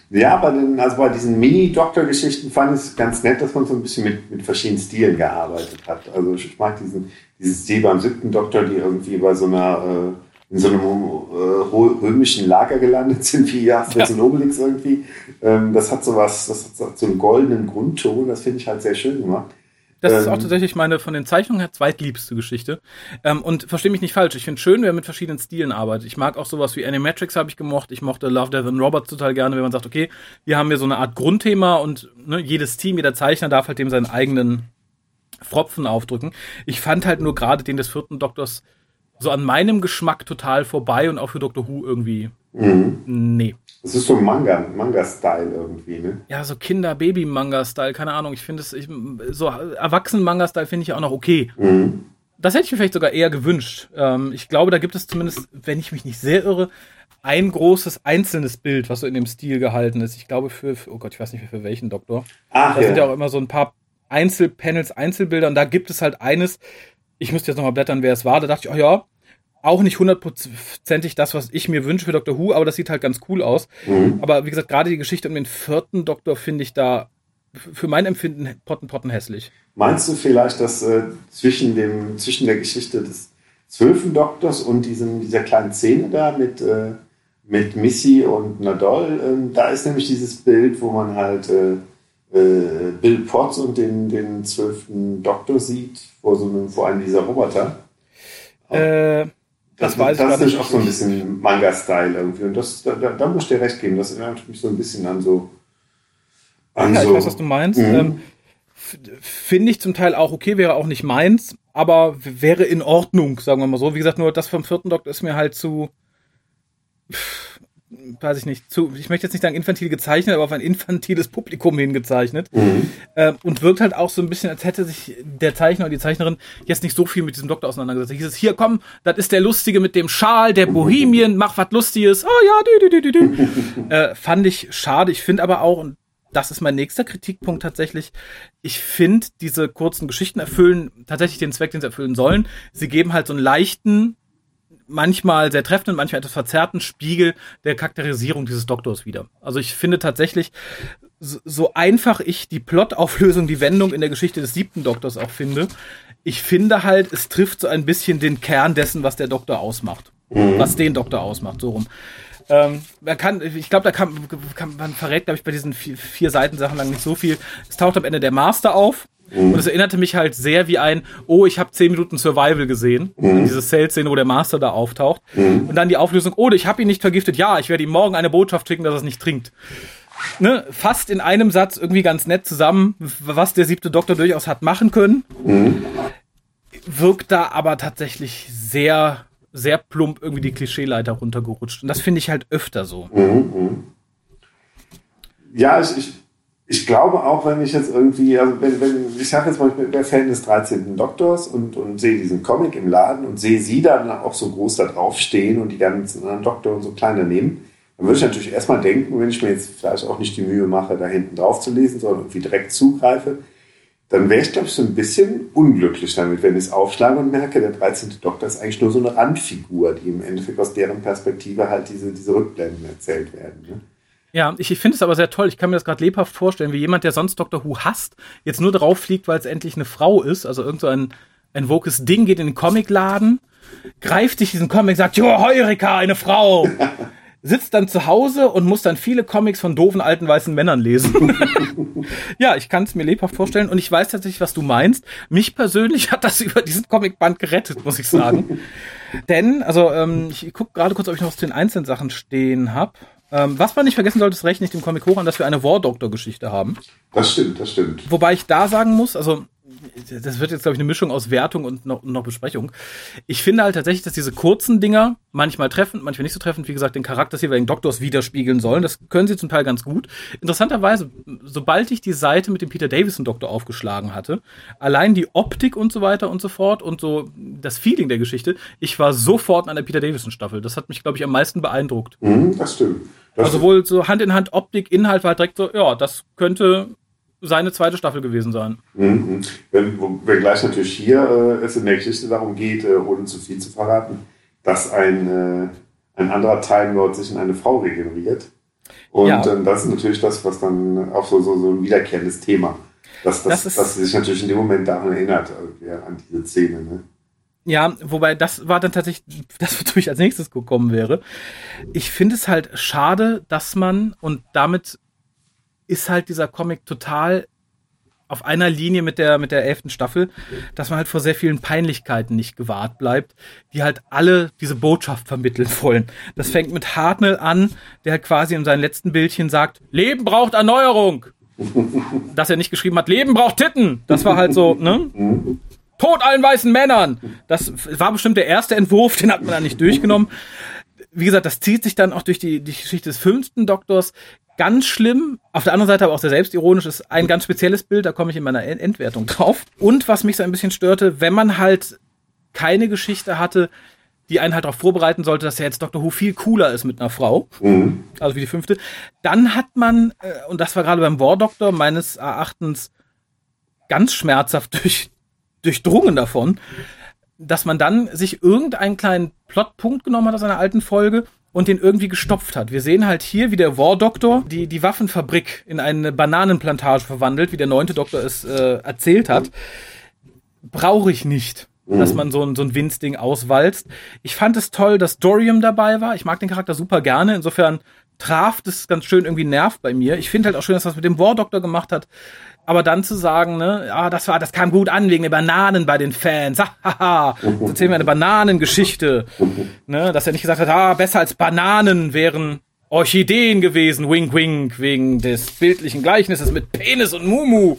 Ja, bei den, also bei diesen Mini-Doktor-Geschichten fand ich es ganz nett, dass man so ein bisschen mit, mit verschiedenen Stilen gearbeitet hat. Also ich mag diesen, dieses Stil beim siebten Doktor, die irgendwie bei so einer äh, in so einem äh, römischen Lager gelandet sind, wie ja. und Obelix irgendwie. Ähm, das hat so was, das hat so einen goldenen Grundton, das finde ich halt sehr schön gemacht. Das ähm, ist auch ähm, tatsächlich meine von den Zeichnungen her zweitliebste Geschichte. Ähm, und verstehe mich nicht falsch, ich finde schön, wer mit verschiedenen Stilen arbeitet. Ich mag auch sowas wie Animatrix habe ich gemocht. Ich mochte Love, Death and Robots total gerne, wenn man sagt, okay, hier haben wir so eine Art Grundthema und ne, jedes Team, jeder Zeichner darf halt dem seinen eigenen Fropfen aufdrücken. Ich fand halt nur gerade den des vierten Doktors so an meinem Geschmack total vorbei und auch für Doctor Who irgendwie. Mhm. Nee. Das ist so Manga, Manga-Style irgendwie, ne? Ja, so Kinder-Baby-Manga-Style, keine Ahnung. Ich finde es, ich, so Erwachsenen-Manga-Style finde ich ja auch noch okay. Mhm. Das hätte ich mir vielleicht sogar eher gewünscht. Ähm, ich glaube, da gibt es zumindest, wenn ich mich nicht sehr irre, ein großes einzelnes Bild, was so in dem Stil gehalten ist. Ich glaube für, für oh Gott, ich weiß nicht mehr für welchen Doktor. Ach, da ja. sind ja auch immer so ein paar Einzelpanels, Einzelbilder und da gibt es halt eines, ich müsste jetzt nochmal blättern, wer es war. Da dachte ich, oh ja, auch nicht hundertprozentig das, was ich mir wünsche für Dr. Who, aber das sieht halt ganz cool aus. Mhm. Aber wie gesagt, gerade die Geschichte um den vierten Doktor finde ich da für mein Empfinden potten, potten hässlich. Meinst du vielleicht, dass äh, zwischen, dem, zwischen der Geschichte des zwölften Doktors und diesem, dieser kleinen Szene da mit, äh, mit Missy und Nadol, äh, da ist nämlich dieses Bild, wo man halt äh, äh, Bill Potts und den, den zwölften Doktor sieht, vor so einem, vor einem dieser Roboter. Äh, das, das, weiß das ich ist auch so ein bisschen Manga-Style irgendwie. Und das, da, da, da muss ich dir recht geben. Das erinnert mich so ein bisschen an so. An ja, so, ich weiß, was du meinst. Mhm. Ähm, Finde ich zum Teil auch okay, wäre auch nicht meins, aber wäre in Ordnung, sagen wir mal so. Wie gesagt, nur das vom vierten Doktor ist mir halt zu. Pff, weiß ich nicht, zu, ich möchte jetzt nicht sagen infantil gezeichnet, aber auf ein infantiles Publikum hingezeichnet. Mhm. Äh, und wirkt halt auch so ein bisschen, als hätte sich der Zeichner oder die Zeichnerin jetzt nicht so viel mit diesem Doktor auseinandergesetzt. Hieß es, hier komm, das ist der Lustige mit dem Schal, der Bohemien, mach was Lustiges. Oh ja, dü, dü, dü, dü. <laughs> äh, fand ich schade. Ich finde aber auch, und das ist mein nächster Kritikpunkt tatsächlich. Ich finde, diese kurzen Geschichten erfüllen tatsächlich den Zweck, den sie erfüllen sollen. Sie geben halt so einen leichten manchmal sehr treffenden, manchmal etwas verzerrten Spiegel der Charakterisierung dieses Doktors wieder. Also ich finde tatsächlich, so einfach ich die Plotauflösung, die Wendung in der Geschichte des siebten Doktors auch finde, ich finde halt, es trifft so ein bisschen den Kern dessen, was der Doktor ausmacht. Mhm. Was den Doktor ausmacht, so rum. Ähm, man kann, ich glaube, da kann, kann man verrät, glaube ich, bei diesen vier, vier Seiten Sachen lang nicht so viel. Es taucht am Ende der Master auf Mhm. Und es erinnerte mich halt sehr wie ein, oh, ich habe zehn Minuten Survival gesehen. Mhm. Diese Cell-Szene, wo der Master da auftaucht. Mhm. Und dann die Auflösung, oh, ich habe ihn nicht vergiftet. Ja, ich werde ihm morgen eine Botschaft schicken, dass er es nicht trinkt. Ne, fast in einem Satz irgendwie ganz nett zusammen, was der siebte Doktor durchaus hat machen können. Mhm. Wirkt da aber tatsächlich sehr, sehr plump irgendwie die Klischeeleiter runtergerutscht. Und das finde ich halt öfter so. Mhm. mhm. Ja, ich, ich ich glaube auch, wenn ich jetzt irgendwie, also wenn, wenn ich sage jetzt mal, ich bin Fan des 13. Doktors und, und sehe diesen Comic im Laden und sehe sie dann auch so groß da drauf stehen und die ganzen anderen Doktor und so kleiner nehmen, dann würde ich natürlich erstmal denken, wenn ich mir jetzt vielleicht auch nicht die Mühe mache, da hinten drauf zu lesen, sondern irgendwie direkt zugreife, dann wäre ich, glaube ich, so ein bisschen unglücklich damit, wenn ich es aufschlage und merke, der 13. Doktor ist eigentlich nur so eine Randfigur, die im Endeffekt aus deren Perspektive halt diese, diese Rückblenden erzählt werden. Ne? Ja, ich, ich finde es aber sehr toll. Ich kann mir das gerade lebhaft vorstellen, wie jemand, der sonst Doctor Who hasst, jetzt nur drauf fliegt, weil es endlich eine Frau ist. Also irgend so ein, ein wokes Ding geht in den Comicladen, greift sich diesen Comic, sagt, Jo, Heureka, eine Frau. <laughs> sitzt dann zu Hause und muss dann viele Comics von doofen alten weißen Männern lesen. <laughs> ja, ich kann es mir lebhaft vorstellen und ich weiß tatsächlich, was du meinst. Mich persönlich hat das <laughs> über diesen Comicband gerettet, muss ich sagen. Denn, also ähm, ich gucke gerade kurz, ob ich noch aus den einzelnen Sachen stehen habe. Ähm, was man nicht vergessen sollte, ist recht nicht dem Comic hoch an, dass wir eine War Doctor Geschichte haben. Das stimmt, das stimmt. Wobei ich da sagen muss, also das wird jetzt, glaube ich, eine Mischung aus Wertung und noch, noch Besprechung. Ich finde halt tatsächlich, dass diese kurzen Dinger manchmal treffend, manchmal nicht so treffend, wie gesagt, den Charakter des jeweiligen Doktors widerspiegeln sollen. Das können sie zum Teil ganz gut. Interessanterweise, sobald ich die Seite mit dem Peter Davison-Doktor aufgeschlagen hatte, allein die Optik und so weiter und so fort und so das Feeling der Geschichte, ich war sofort an der Peter Davison-Staffel. Das hat mich, glaube ich, am meisten beeindruckt. Mhm, das stimmt. Das also wohl so Hand in Hand Optik, Inhalt war halt direkt so, ja, das könnte seine zweite Staffel gewesen sein. Mhm. Wenn, gleich natürlich hier äh, es in der Geschichte darum geht, äh, ohne zu viel zu verraten, dass ein, äh, ein anderer Time Lord sich in eine Frau regeneriert. Und ja. ähm, das ist natürlich das, was dann auch so, so, so ein wiederkehrendes Thema, dass, dass, das dass sie sich natürlich in dem Moment daran erinnert, äh, an diese Szene. Ne? Ja, wobei das war dann tatsächlich <laughs> das, wozu ich als nächstes gekommen wäre. Ich finde es halt schade, dass man, und damit ist halt dieser Comic total auf einer Linie mit der, mit der elften Staffel, dass man halt vor sehr vielen Peinlichkeiten nicht gewahrt bleibt, die halt alle diese Botschaft vermitteln <laughs> wollen. Das fängt mit Hartnell an, der halt quasi in seinem letzten Bildchen sagt, Leben braucht Erneuerung. <laughs> Dass er nicht geschrieben hat, Leben braucht Titten. Das war halt so, ne? Tod allen weißen Männern. Das war bestimmt der erste Entwurf, den hat man da nicht durchgenommen. Wie gesagt, das zieht sich dann auch durch die, die Geschichte des fünften Doktors ganz schlimm. Auf der anderen Seite aber auch sehr selbstironisch ist ein ganz spezielles Bild, da komme ich in meiner Endwertung drauf. Und was mich so ein bisschen störte, wenn man halt keine Geschichte hatte, die einen halt darauf vorbereiten sollte, dass ja jetzt Dr. Who viel cooler ist mit einer Frau, mhm. also wie die fünfte, dann hat man, äh, und das war gerade beim War Doctor meines Erachtens ganz schmerzhaft <laughs> durch, durchdrungen davon, dass man dann sich irgendeinen kleinen Plotpunkt genommen hat aus einer alten Folge und den irgendwie gestopft hat. Wir sehen halt hier, wie der War Doctor die, die Waffenfabrik in eine Bananenplantage verwandelt, wie der neunte Doktor es äh, erzählt hat. Brauche ich nicht, mhm. dass man so ein, so ein Winzding auswalzt. Ich fand es toll, dass Dorium dabei war. Ich mag den Charakter super gerne. Insofern traf das ganz schön irgendwie Nerv bei mir. Ich finde halt auch schön, dass das mit dem War Doctor gemacht hat. Aber dann zu sagen, ne, ja, das war, das kam gut an wegen der Bananen bei den Fans. Hahaha, jetzt erzählen wir eine Bananengeschichte. Ne, dass er nicht gesagt hat, ah, besser als Bananen wären Orchideen gewesen, wink wink, wegen des bildlichen Gleichnisses mit Penis und Mumu.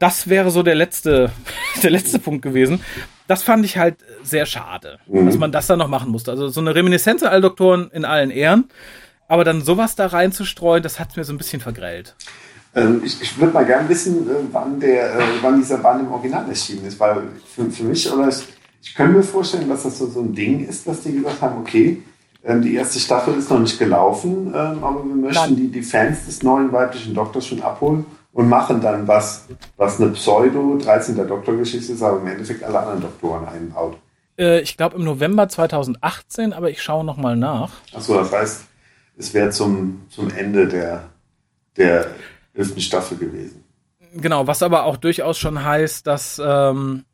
Das wäre so der letzte, <laughs> der letzte Punkt gewesen. Das fand ich halt sehr schade, mhm. dass man das dann noch machen musste. Also so eine Reminiszenz an alle Doktoren in allen Ehren, aber dann sowas da reinzustreuen, das hat mir so ein bisschen vergrellt. Ähm, ich, ich würde mal gerne wissen, äh, wann, der, äh, wann dieser Band im Original erschienen ist, weil für, für mich, oder ich, ich könnte mir vorstellen, dass das so, so ein Ding ist, dass die gesagt haben, okay, ähm, die erste Staffel ist noch nicht gelaufen, ähm, aber wir möchten die, die Fans des neuen weiblichen Doktors schon abholen und machen dann was, was eine Pseudo 13. Doktorgeschichte ist, aber im Endeffekt alle anderen Doktoren einbaut. Äh, ich glaube im November 2018, aber ich schaue nochmal nach. Achso, das heißt, es wäre zum, zum Ende der, der elften Staffel gewesen. Genau, was aber auch durchaus schon heißt, dass, ähm,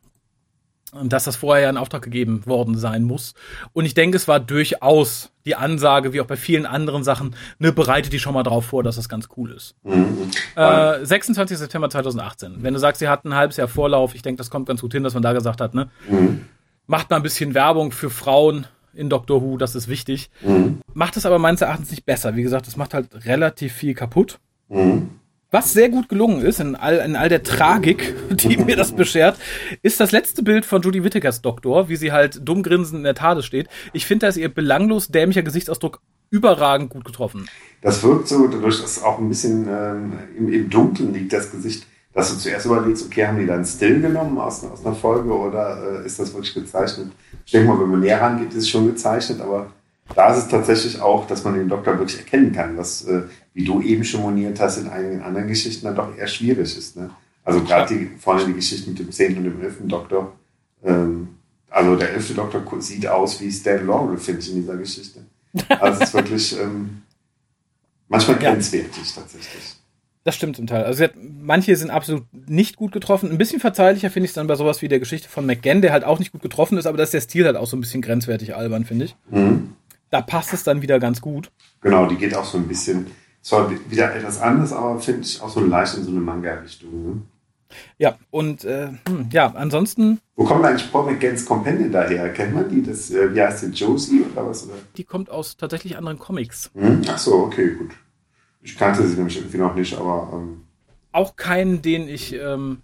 dass das vorher ja in Auftrag gegeben worden sein muss. Und ich denke, es war durchaus die Ansage, wie auch bei vielen anderen Sachen, ne, bereitet die schon mal drauf vor, dass das ganz cool ist. Mhm. Äh, 26. September 2018. Wenn du sagst, sie hatten ein halbes Jahr Vorlauf, ich denke, das kommt ganz gut hin, dass man da gesagt hat, ne? Mhm. Macht mal ein bisschen Werbung für Frauen in Doctor Who, das ist wichtig. Mhm. Macht es aber meines Erachtens nicht besser. Wie gesagt, es macht halt relativ viel kaputt. Mhm. Was sehr gut gelungen ist, in all, in all der Tragik, <laughs> die mir das beschert, ist das letzte Bild von Judy Whittakers Doktor, wie sie halt dumm grinsend in der Tade steht. Ich finde, da ist ihr belanglos dämlicher Gesichtsausdruck überragend gut getroffen. Das wirkt so, dadurch, dass auch ein bisschen ähm, im, im Dunkeln liegt, das Gesicht, dass du zuerst überlegst, okay, haben die dann Still genommen aus, aus einer Folge oder äh, ist das wirklich gezeichnet? Ich denke mal, wenn man näher rangeht, ist es schon gezeichnet, aber da ist es tatsächlich auch, dass man den Doktor wirklich erkennen kann, was, äh, wie du eben schon moniert hast, in einigen anderen Geschichten dann doch eher schwierig ist. Ne? Also gerade die, vorne die Geschichte mit dem 10. und dem 11. Doktor. Ähm, also der 11. Doktor sieht aus wie Stan Laurel, finde ich, in dieser Geschichte. Also es ist wirklich ähm, manchmal grenzwertig ja. tatsächlich. Das stimmt zum Teil. Also hat, manche sind absolut nicht gut getroffen. Ein bisschen verzeihlicher finde ich es dann bei sowas wie der Geschichte von McGann, der halt auch nicht gut getroffen ist, aber da ist der Stil halt auch so ein bisschen grenzwertig albern, finde ich. Mhm da passt es dann wieder ganz gut. Genau, die geht auch so ein bisschen, zwar wieder etwas anders, aber finde ich auch so leicht in so eine Manga-Richtung. Ne? Ja, und äh, hm, ja, ansonsten. Wo kommt eigentlich Paul McGanns Companion daher? Kennt man die? Das, äh, wie heißt die, Josie oder was? Oder? Die kommt aus tatsächlich anderen Comics. Hm? Ach so, okay, gut. Ich kannte sie nämlich irgendwie noch nicht, aber. Ähm auch keinen, den ich ähm,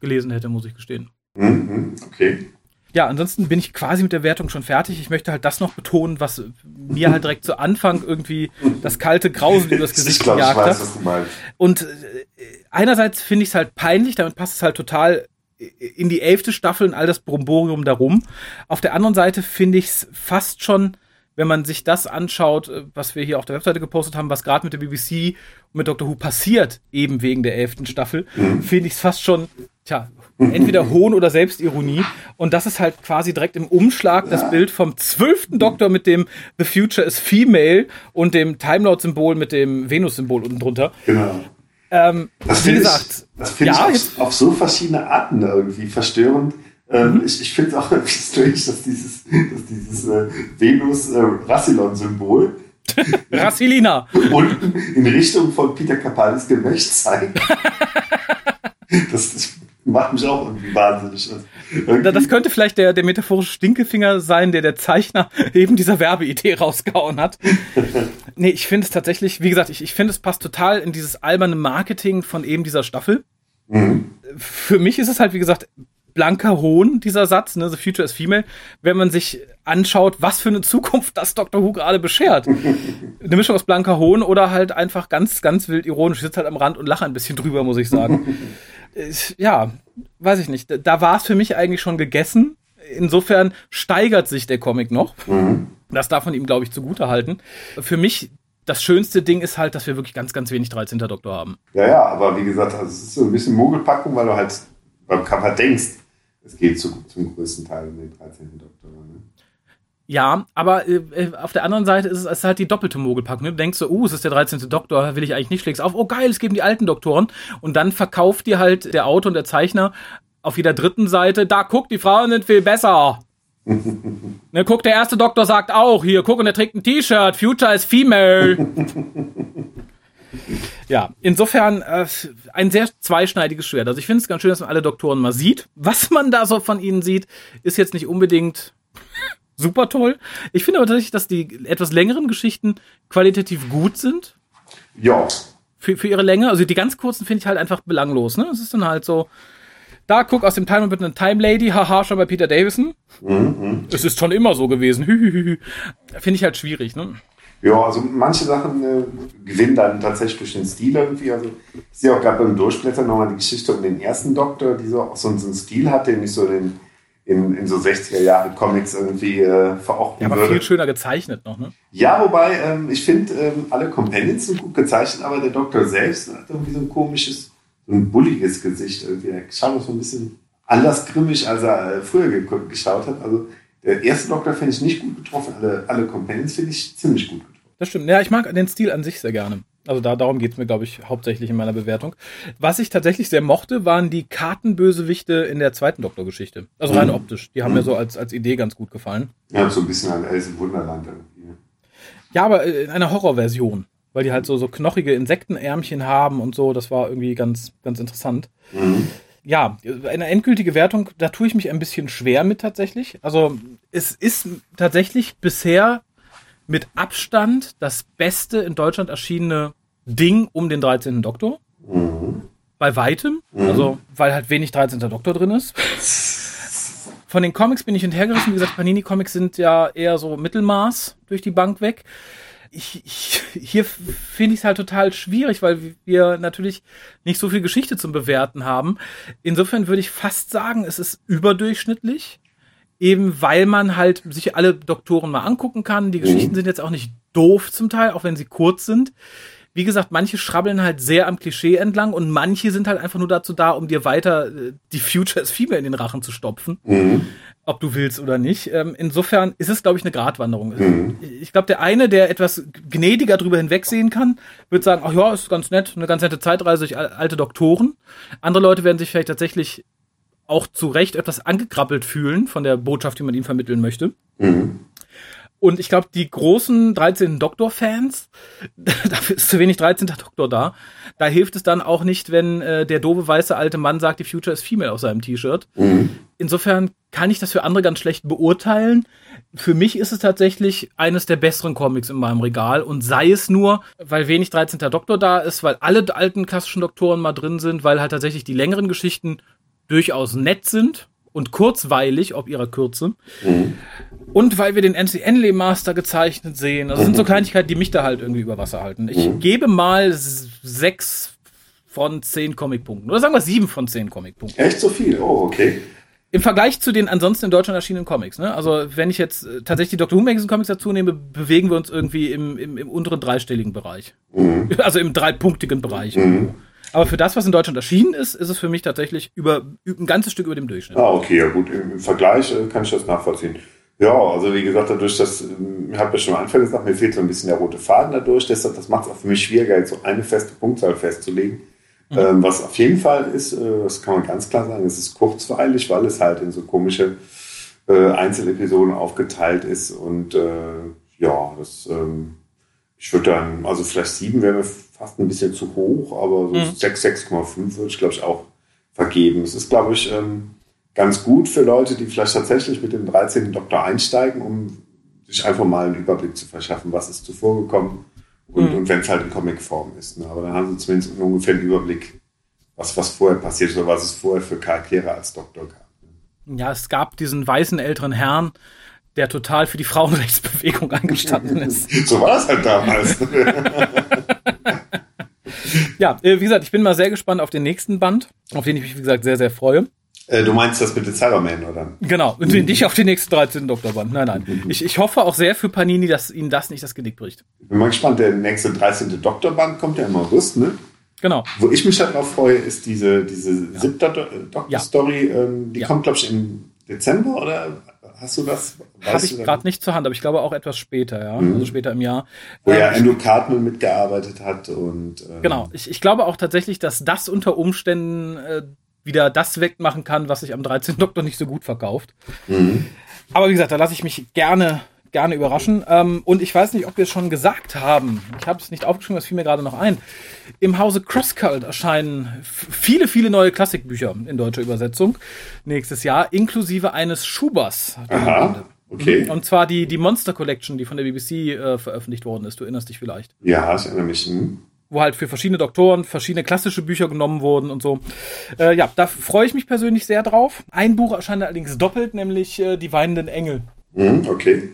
gelesen hätte, muss ich gestehen. Mhm, okay ja, ansonsten bin ich quasi mit der Wertung schon fertig. Ich möchte halt das noch betonen, was mir halt direkt zu Anfang irgendwie das kalte Grausen übers Gesicht ich glaub, gejagt hat. Und äh, einerseits finde ich es halt peinlich, damit passt es halt total in die elfte Staffel und all das Bromborium darum. Auf der anderen Seite finde ich es fast schon wenn man sich das anschaut, äh, was wir hier auf der Webseite gepostet haben, was gerade mit der BBC und mit Doctor Who passiert, eben wegen der elften Staffel, mhm. finde ich es fast schon, tja, entweder Hohn oder Selbstironie. Und das ist halt quasi direkt im Umschlag das Bild vom zwölften Doktor mit dem The Future is Female und dem Time Lord Symbol mit dem Venus-Symbol unten drunter. Genau. Ähm, das wie gesagt, ich, das finde ja, ich auf, auf, so verschiedene Arten irgendwie verstörend. Ähm, mhm. Ich, ich finde es auch irgendwie strange, dass dieses, dass dieses äh, Venus-Rassilon-Symbol äh, <laughs> Rassilina. unten in Richtung von Peter Capaldi's Gemächt zeigt. <laughs> das, das macht mich auch irgendwie wahnsinnig. Irgendwie. Das könnte vielleicht der, der metaphorische Stinkefinger sein, der der Zeichner <laughs> eben dieser Werbeidee rausgehauen hat. <laughs> nee, ich finde es tatsächlich, wie gesagt, ich, ich finde es passt total in dieses alberne Marketing von eben dieser Staffel. Mhm. Für mich ist es halt, wie gesagt, blanker Hohn, dieser Satz, ne, The Future is Female, wenn man sich anschaut, was für eine Zukunft das Dr. Who gerade beschert. <laughs> eine Mischung aus blanker Hohn oder halt einfach ganz, ganz wild ironisch. Ich sitze halt am Rand und lache ein bisschen drüber, muss ich sagen. Ja, weiß ich nicht. Da war es für mich eigentlich schon gegessen. Insofern steigert sich der Comic noch. Mhm. Das darf man ihm, glaube ich, zugute halten. Für mich das schönste Ding ist halt, dass wir wirklich ganz, ganz wenig 13. Doktor haben. Ja, ja, aber wie gesagt, also es ist so ein bisschen Mogelpackung, weil du halt beim Cover denkst, es geht zu, zum größten Teil um den 13. Doktor. Ne? Ja, aber äh, äh, auf der anderen Seite ist es, es ist halt die doppelte Mogelpackung. Ne? Du denkst so, uh, es ist der 13. Doktor, will ich eigentlich nicht, schlägst auf, oh geil, es geben die alten Doktoren. Und dann verkauft dir halt der Autor und der Zeichner auf jeder dritten Seite, da guck, die Frauen sind viel besser. <laughs> ne, guck, der erste Doktor sagt auch, hier, guck, und er trägt ein T-Shirt, Future is female. <laughs> ja, insofern äh, ein sehr zweischneidiges Schwert. Also ich finde es ganz schön, dass man alle Doktoren mal sieht. Was man da so von ihnen sieht, ist jetzt nicht unbedingt super toll. Ich finde aber tatsächlich, dass die etwas längeren Geschichten qualitativ gut sind. Ja. Für, für ihre Länge. Also die ganz kurzen finde ich halt einfach belanglos. Ne? Es ist dann halt so, da guck aus dem Time mit einer Time Lady, haha, schon bei Peter Davison. Mhm. Es ist schon immer so gewesen. Finde ich halt schwierig, ne? Ja, also manche Sachen äh, gewinnen dann tatsächlich durch den Stil irgendwie. Also ich sehe auch gerade beim Durchblättern nochmal die Geschichte um den ersten Doktor, die so auch so, so einen Stil hat, den ich so den in, in so 60er Jahre Comics irgendwie äh, verorten ja, aber würde. viel schöner gezeichnet noch, ne? Ja, wobei ähm, ich finde, ähm, alle Companions sind gut gezeichnet, aber der Doktor selbst hat irgendwie so ein komisches, so ein bulliges Gesicht irgendwie. Er schaut so ein bisschen anders grimmig, als er äh, früher ge geschaut hat. Also der erste Doktor finde ich nicht gut getroffen, alle, alle Companions finde ich ziemlich gut getroffen. Das stimmt. Ja, ich mag den Stil an sich sehr gerne. Also da, darum geht's mir, glaube ich, hauptsächlich in meiner Bewertung. Was ich tatsächlich sehr mochte, waren die Kartenbösewichte in der zweiten Doktorgeschichte. Also rein mhm. optisch. Die haben mhm. mir so als, als Idee ganz gut gefallen. Ja, so ein bisschen an Alice im Wunderland irgendwie. Ne? Ja, aber in einer Horrorversion. Weil die halt so, so knochige Insektenärmchen haben und so. Das war irgendwie ganz, ganz interessant. Mhm. Ja, eine endgültige Wertung, da tue ich mich ein bisschen schwer mit tatsächlich. Also es ist tatsächlich bisher mit Abstand das beste in Deutschland erschienene Ding um den 13. Doktor. Mhm. Bei weitem. Mhm. Also, weil halt wenig 13. Doktor drin ist. Von den Comics bin ich hinterhergerissen. Wie gesagt, Panini-Comics sind ja eher so Mittelmaß durch die Bank weg. Ich, ich, hier finde ich es halt total schwierig, weil wir natürlich nicht so viel Geschichte zum Bewerten haben. Insofern würde ich fast sagen, es ist überdurchschnittlich eben weil man halt sich alle Doktoren mal angucken kann. Die Geschichten mhm. sind jetzt auch nicht doof zum Teil, auch wenn sie kurz sind. Wie gesagt, manche schrabbeln halt sehr am Klischee entlang und manche sind halt einfach nur dazu da, um dir weiter äh, die Futures Female in den Rachen zu stopfen. Mhm. Ob du willst oder nicht. Ähm, insofern ist es, glaube ich, eine Gratwanderung. Mhm. Ich glaube, der eine, der etwas gnädiger drüber hinwegsehen kann, wird sagen, ach ja, ist ganz nett, eine ganz nette Zeitreise durch alte Doktoren. Andere Leute werden sich vielleicht tatsächlich auch zu Recht etwas angekrabbelt fühlen von der Botschaft, die man ihnen vermitteln möchte. Mhm. Und ich glaube, die großen 13. Doktor-Fans, <laughs> dafür ist zu wenig 13. Doktor da. Da hilft es dann auch nicht, wenn äh, der doofe weiße alte Mann sagt, die Future ist Female auf seinem T-Shirt. Mhm. Insofern kann ich das für andere ganz schlecht beurteilen. Für mich ist es tatsächlich eines der besseren Comics in meinem Regal und sei es nur, weil wenig 13. Doktor da ist, weil alle alten klassischen Doktoren mal drin sind, weil halt tatsächlich die längeren Geschichten durchaus nett sind und kurzweilig, ob ihrer Kürze. Mhm. Und weil wir den NCN Master gezeichnet sehen. Das sind so Kleinigkeiten, die mich da halt irgendwie über Wasser halten. Ich mhm. gebe mal sechs von zehn Comicpunkten. Oder sagen wir sieben von zehn Comicpunkten. Echt so viel? Oh, okay. Im Vergleich zu den ansonsten in Deutschland erschienenen Comics, ne? Also wenn ich jetzt äh, tatsächlich die Dr. Who Magazine Comics dazu nehme, bewegen wir uns irgendwie im, im, im unteren dreistelligen Bereich. Mhm. <laughs> Also im dreipunktigen Bereich. Mhm. Aber für das, was in Deutschland erschienen ist, ist es für mich tatsächlich über ein ganzes Stück über dem Durchschnitt. Ah, okay, ja gut. Im Vergleich äh, kann ich das nachvollziehen. Ja, also wie gesagt, dadurch, dass, ähm, ich habe ja schon am Anfang gesagt, mir fehlt so ein bisschen der rote Faden dadurch. Das, das macht es auch für mich schwieriger, jetzt so eine feste Punktzahl festzulegen. Mhm. Ähm, was auf jeden Fall ist, äh, das kann man ganz klar sagen, es ist kurzweilig, weil es halt in so komische äh, Einzelepisoden aufgeteilt ist. Und äh, ja, das, ähm, ich würde dann, also vielleicht sieben wäre mir fast ein bisschen zu hoch, aber so mhm. 6, 6,5 würde ich, glaube ich, auch vergeben. Es ist, glaube ich, ähm, ganz gut für Leute, die vielleicht tatsächlich mit dem 13. Doktor einsteigen, um sich einfach mal einen Überblick zu verschaffen, was ist zuvor gekommen und, mhm. und wenn es halt in Comicform ist. Ne? Aber dann haben sie zumindest ungefähr einen Überblick, was, was vorher passiert ist oder was es vorher für Charaktere als Doktor gab. Ne? Ja, es gab diesen weißen älteren Herrn, der total für die Frauenrechtsbewegung eingestanden ist. <laughs> so war es halt damals. <laughs> ja, äh, wie gesagt, ich bin mal sehr gespannt auf den nächsten Band, auf den ich mich, wie gesagt, sehr, sehr freue. Äh, du meinst das mit den Cybermen, oder? Genau, und nicht auf die nächsten 13 Doktorband. Nein, nein. Ich, ich hoffe auch sehr für Panini, dass ihnen das nicht das Genick bricht. Ich bin mal gespannt, der nächste 13. Doktorband kommt ja im August, ne? Genau. Wo ich mich halt drauf freue, ist diese, diese ja. siebte Doktor-Story. Ja. Ähm, die ja. kommt, glaube ich, im Dezember, oder hast du das? Habe ich gerade nicht zur Hand, aber ich glaube auch etwas später, ja. Mhm. Also später im Jahr. Wo ähm, ja Andrew Cartman mitgearbeitet hat und. Ähm, genau. Ich, ich glaube auch tatsächlich, dass das unter Umständen äh, wieder das wegmachen kann, was sich am 13. Doktor nicht so gut verkauft. Mhm. Aber wie gesagt, da lasse ich mich gerne gerne überraschen. Ähm, und ich weiß nicht, ob wir es schon gesagt haben. Ich habe es nicht aufgeschrieben, das fiel mir gerade noch ein. Im Hause Crosscult erscheinen viele, viele neue Klassikbücher in deutscher Übersetzung nächstes Jahr, inklusive eines Schubers. Aha. Okay. Und zwar die, die Monster Collection, die von der BBC äh, veröffentlicht worden ist. Du erinnerst dich vielleicht. Ja, ich erinnere mich. Hm wo halt für verschiedene Doktoren verschiedene klassische Bücher genommen wurden und so. Äh, ja, da freue ich mich persönlich sehr drauf. Ein Buch erscheint allerdings doppelt, nämlich äh, Die weinenden Engel. Mhm, okay.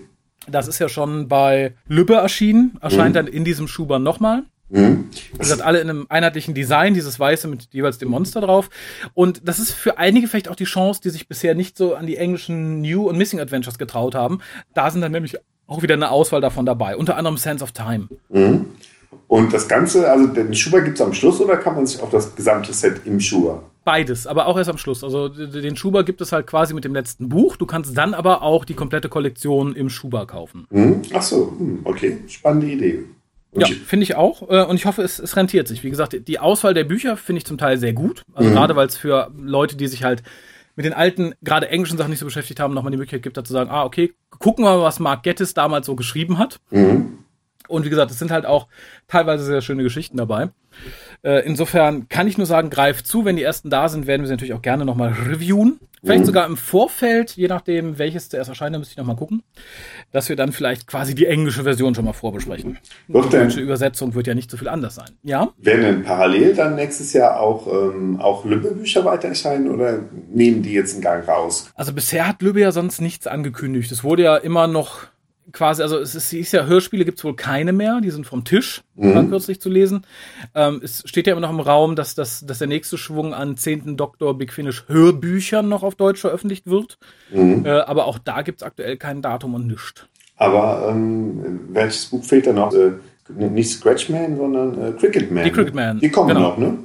Das ist ja schon bei Lübbe erschienen, erscheint mhm. dann in diesem Schuber nochmal. Mhm. Wie gesagt, alle in einem einheitlichen Design, dieses Weiße mit jeweils dem Monster drauf. Und das ist für einige vielleicht auch die Chance, die sich bisher nicht so an die englischen New und Missing Adventures getraut haben. Da sind dann nämlich auch wieder eine Auswahl davon dabei. Unter anderem Sense of Time. Mhm. Und das Ganze, also den Schuber gibt es am Schluss oder kann man sich auch das gesamte Set im Schuber? Beides, aber auch erst am Schluss. Also den Schuber gibt es halt quasi mit dem letzten Buch. Du kannst dann aber auch die komplette Kollektion im Schuber kaufen. Hm? Ach so, hm, okay, spannende Idee. Und ja, finde ich auch. Äh, und ich hoffe, es, es rentiert sich. Wie gesagt, die Auswahl der Bücher finde ich zum Teil sehr gut. Also mhm. gerade weil es für Leute, die sich halt mit den alten, gerade englischen Sachen nicht so beschäftigt haben, nochmal die Möglichkeit gibt, da zu sagen, ah, okay, gucken wir mal, was Mark Gettis damals so geschrieben hat. Mhm. Und wie gesagt, es sind halt auch teilweise sehr schöne Geschichten dabei. Äh, insofern kann ich nur sagen, greif zu. Wenn die ersten da sind, werden wir sie natürlich auch gerne nochmal reviewen. Vielleicht mhm. sogar im Vorfeld, je nachdem, welches zuerst erscheint, müsste ich nochmal gucken, dass wir dann vielleicht quasi die englische Version schon mal vorbesprechen. die deutsche Übersetzung wird ja nicht so viel anders sein. Ja? Werden denn parallel dann nächstes Jahr auch, ähm, auch Lübbe-Bücher weiter erscheinen oder nehmen die jetzt einen Gang raus? Also bisher hat Lübbe ja sonst nichts angekündigt. Es wurde ja immer noch quasi, also es ist, ist ja, Hörspiele gibt es wohl keine mehr, die sind vom Tisch, mhm. war kürzlich zu lesen. Ähm, es steht ja immer noch im Raum, dass, dass, dass der nächste Schwung an 10. Doktor Big Finish Hörbüchern noch auf Deutsch veröffentlicht wird. Mhm. Äh, aber auch da gibt es aktuell kein Datum und nichts. Aber ähm, welches Buch fehlt da noch? Äh, nicht Scratchman, sondern äh, Cricketman. Die Cricketman. Die kommen genau. noch, ne?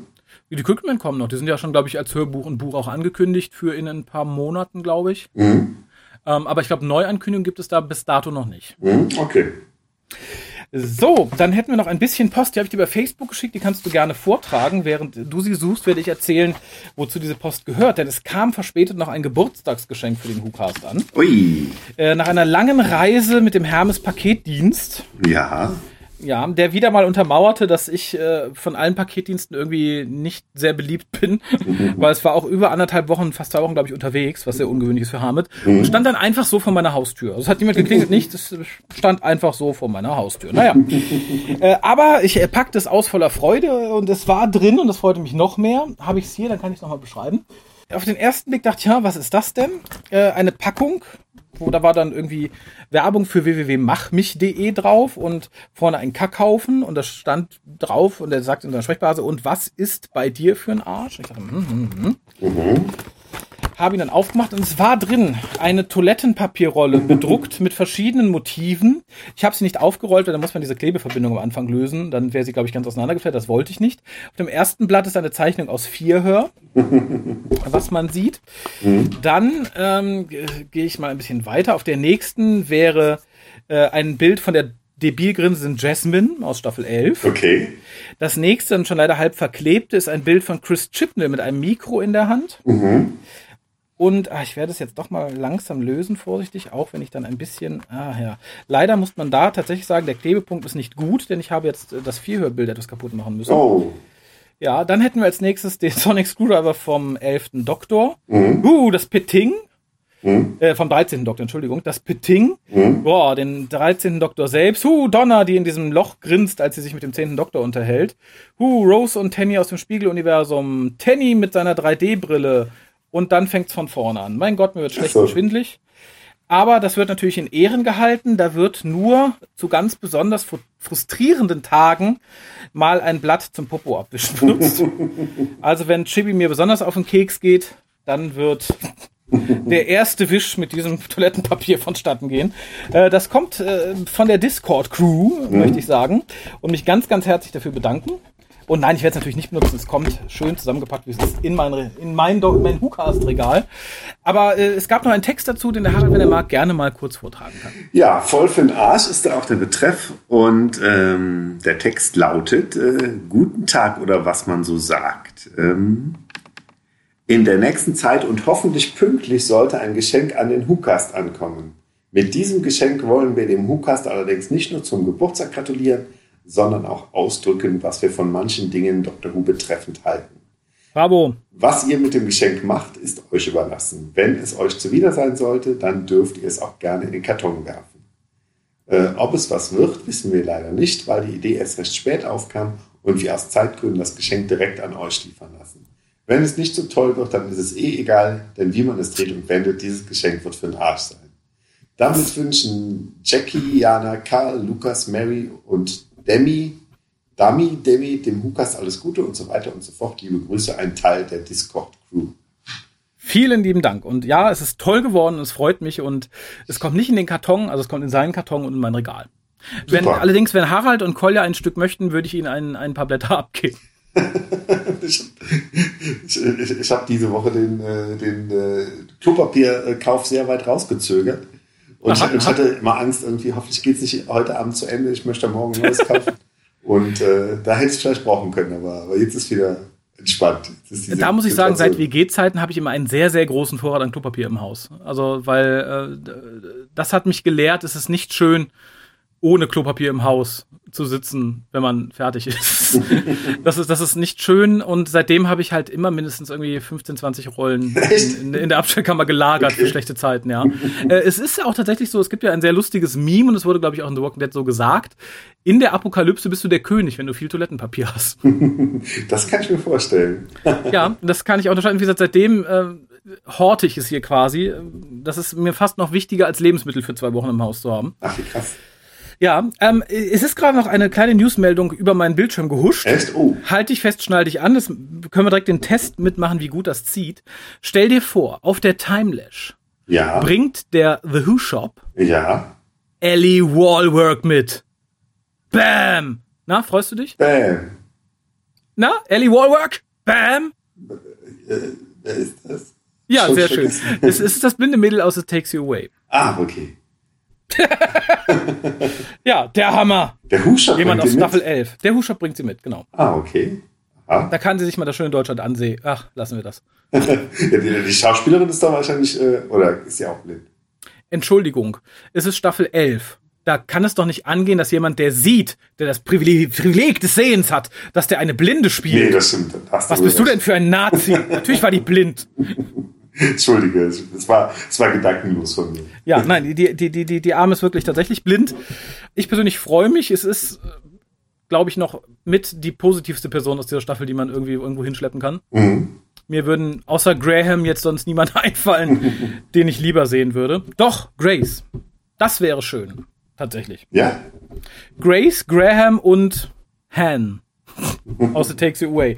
Die Cricketman kommen noch. Die sind ja schon, glaube ich, als Hörbuch und Buch auch angekündigt für in ein paar Monaten, glaube ich. Mhm. Ähm, aber ich glaube, Neuankündigung gibt es da bis dato noch nicht. Mhm, okay. So, dann hätten wir noch ein bisschen Post, die habe ich dir bei Facebook geschickt, die kannst du gerne vortragen. Während du sie suchst, werde ich erzählen, wozu diese Post gehört. Denn es kam verspätet noch ein Geburtstagsgeschenk für den WhoCast an. Ui. Äh, nach einer langen Reise mit dem Hermes Paketdienst. Ja ja, der wieder mal untermauerte, dass ich äh, von allen Paketdiensten irgendwie nicht sehr beliebt bin, mhm. weil es war auch über anderthalb Wochen, fast zwei Wochen, glaube ich, unterwegs, was sehr ungewöhnlich ist für Hamid, mhm. und stand dann einfach so vor meiner Haustür. Also es hat niemand geklingelt, nicht, es stand einfach so vor meiner Haustür. Naja, <laughs> äh, aber ich äh, packte es aus voller Freude und es war drin und das freute mich noch mehr. Habe ich es hier, dann kann ich es nochmal beschreiben. Auf den ersten Blick dachte ich, ja, was ist das denn? Äh, eine Packung da war dann irgendwie Werbung für www.machmich.de drauf und vorne ein Kackhaufen und das stand drauf und er sagt in seiner Sprechblase, und was ist bei dir für ein Arsch? Ich dachte, hm, hm, hm. Mhm. Habe ihn dann aufgemacht und es war drin eine Toilettenpapierrolle bedruckt mit verschiedenen Motiven. Ich habe sie nicht aufgerollt, weil da muss man diese Klebeverbindung am Anfang lösen. Dann wäre sie, glaube ich, ganz auseinandergefällt. Das wollte ich nicht. Auf dem ersten Blatt ist eine Zeichnung aus Vierhör, <laughs> was man sieht. Dann ähm, gehe ich mal ein bisschen weiter. Auf der nächsten wäre äh, ein Bild von der debil grinsenden Jasmine aus Staffel 11. Okay. Das nächste, und schon leider halb verklebte, ist ein Bild von Chris Chibnall mit einem Mikro in der Hand. Mhm. Und ach, ich werde es jetzt doch mal langsam lösen, vorsichtig, auch wenn ich dann ein bisschen. Ah ja. Leider muss man da tatsächlich sagen, der Klebepunkt ist nicht gut, denn ich habe jetzt äh, das Vierhörbild etwas kaputt machen müssen. Oh. Ja, dann hätten wir als nächstes den <laughs> Sonic Screwdriver vom 11. Doktor. Mhm. Uh, das Pitting. Mhm. Äh, vom 13. Doktor, Entschuldigung. Das Pitting. Mhm. Boah, den 13. Doktor selbst. Huh, Donna, die in diesem Loch grinst, als sie sich mit dem 10. Doktor unterhält. Huh, Rose und Tenny aus dem Spiegeluniversum. Tenny mit seiner 3D-Brille. Und dann fängt's von vorne an. Mein Gott, mir wird schlecht so. und schwindlig. Aber das wird natürlich in Ehren gehalten. Da wird nur zu ganz besonders frustrierenden Tagen mal ein Blatt zum Popo abwischen benutzt. <laughs> also wenn Chibi mir besonders auf den Keks geht, dann wird der erste Wisch mit diesem <laughs> Toilettenpapier vonstatten gehen. Äh, das kommt äh, von der Discord-Crew, möchte ich sagen, und mich ganz, ganz herzlich dafür bedanken. Und nein, ich werde es natürlich nicht benutzen. Es kommt schön zusammengepackt, wie es ist, in mein, in mein, mein WhoCast-Regal. Aber äh, es gab noch einen Text dazu, den der Harald, wenn er mag, gerne mal kurz vortragen kann. Ja, voll für den Arsch ist da auch der Betreff und ähm, der Text lautet äh, Guten Tag oder was man so sagt. Ähm, in der nächsten Zeit und hoffentlich pünktlich sollte ein Geschenk an den Hukast ankommen. Mit diesem Geschenk wollen wir dem Hukast allerdings nicht nur zum Geburtstag gratulieren, sondern auch ausdrücken, was wir von manchen Dingen Dr. Who betreffend halten. Bravo. Was ihr mit dem Geschenk macht, ist euch überlassen. Wenn es euch zuwider sein sollte, dann dürft ihr es auch gerne in den Karton werfen. Äh, ob es was wird, wissen wir leider nicht, weil die Idee erst recht spät aufkam und wir aus Zeitgründen das Geschenk direkt an euch liefern lassen. Wenn es nicht so toll wird, dann ist es eh egal, denn wie man es dreht und wendet, dieses Geschenk wird für den Arsch sein. Damit wünschen Jackie, Jana, Karl, Lukas, Mary und Demi, Dami, Demi, dem Hukas alles Gute und so weiter und so fort. Liebe Grüße, ein Teil der Discord-Crew. Vielen lieben Dank. Und ja, es ist toll geworden, es freut mich und es kommt nicht in den Karton, also es kommt in seinen Karton und in mein Regal. Wenn, Super. allerdings, wenn Harald und Kolja ein Stück möchten, würde ich ihnen ein, ein paar Blätter abgeben. <laughs> Ich, ich, ich, habe diese Woche den, äh, den äh, Klopapierkauf sehr weit rausgezögert. Und ich, ich hatte immer Angst, irgendwie, hoffentlich geht es nicht heute Abend zu Ende, ich möchte morgen neues kaufen. <laughs> Und äh, da hätte ich vielleicht brauchen können, aber, aber jetzt ist wieder entspannt. Ist Da muss ich sagen, seit WG-Zeiten habe ich immer einen sehr, sehr großen Vorrat an Klopapier im Haus. Also, weil äh, das hat mich gelehrt, es ist nicht schön, ohne Klopapier im Haus zu sitzen, wenn man fertig ist. <laughs> das ist, das ist nicht schön und seitdem habe ich halt immer mindestens irgendwie 15, 20 Rollen in, in, in der Abstellkammer gelagert für schlechte Zeiten, ja. äh, es ist ja auch tatsächlich so, es gibt ja ein sehr lustiges Meme und es wurde, glaube ich, auch in The Walking Dead so gesagt. In der Apokalypse bist du der König, wenn du viel Toilettenpapier hast. <laughs> Das kann ich mir vorstellen. <laughs> Ja, das kann ich auch unterscheiden. Wie gesagt, seitdem äh, horte ich es hier quasi. Das ist mir fast noch wichtiger als Lebensmittel für zwei Wochen im Haus zu haben. Ach, wie krass. Ja, ähm, es ist gerade noch eine kleine Newsmeldung über meinen Bildschirm gehuscht. Echt? Oh. Halt dich fest, schnall dich an. Das können wir direkt den Test mitmachen, wie gut das zieht. Stell dir vor, auf der Timelash Ja. bringt der The Who Shop Ja. Ellie Wallwork mit. Bam! Na, freust du dich? Bam. Na, Ellie Wallwork? Bam! Wer ist das? Ja, Schon sehr schön. Es ist das blinde Mädel aus It Takes You Away. Ah, okay. <laughs> Ja, der Hammer. Der Huscher Jemand aus Staffel mit? 11. Der Huscher bringt sie mit, genau. Ah, okay. Aha. Da kann sie sich mal das schöne Deutschland ansehen. Ach, lassen wir das. <laughs> ja, die, die Schauspielerin ist da wahrscheinlich, äh, oder ist sie auch blind? Entschuldigung, es ist Staffel 11. Da kann es doch nicht angehen, dass jemand, der sieht, der das Privileg, Privileg des Sehens hat, dass der eine Blinde spielt. Nee, das stimmt. Da hast Was bist du recht. denn für ein Nazi? <laughs> Natürlich war die blind. <laughs> Entschuldige, es war, es war gedankenlos von mir. Ja, nein, die, die, die, die, die Arme ist wirklich tatsächlich blind. Ich persönlich freue mich. Es ist, glaube ich, noch mit die positivste Person aus dieser Staffel, die man irgendwie irgendwo hinschleppen kann. Mhm. Mir würden außer Graham jetzt sonst niemand <laughs> einfallen, den ich lieber sehen würde. Doch, Grace. Das wäre schön. Tatsächlich. Ja, Grace, Graham und Han. <laughs> The Takes You Away.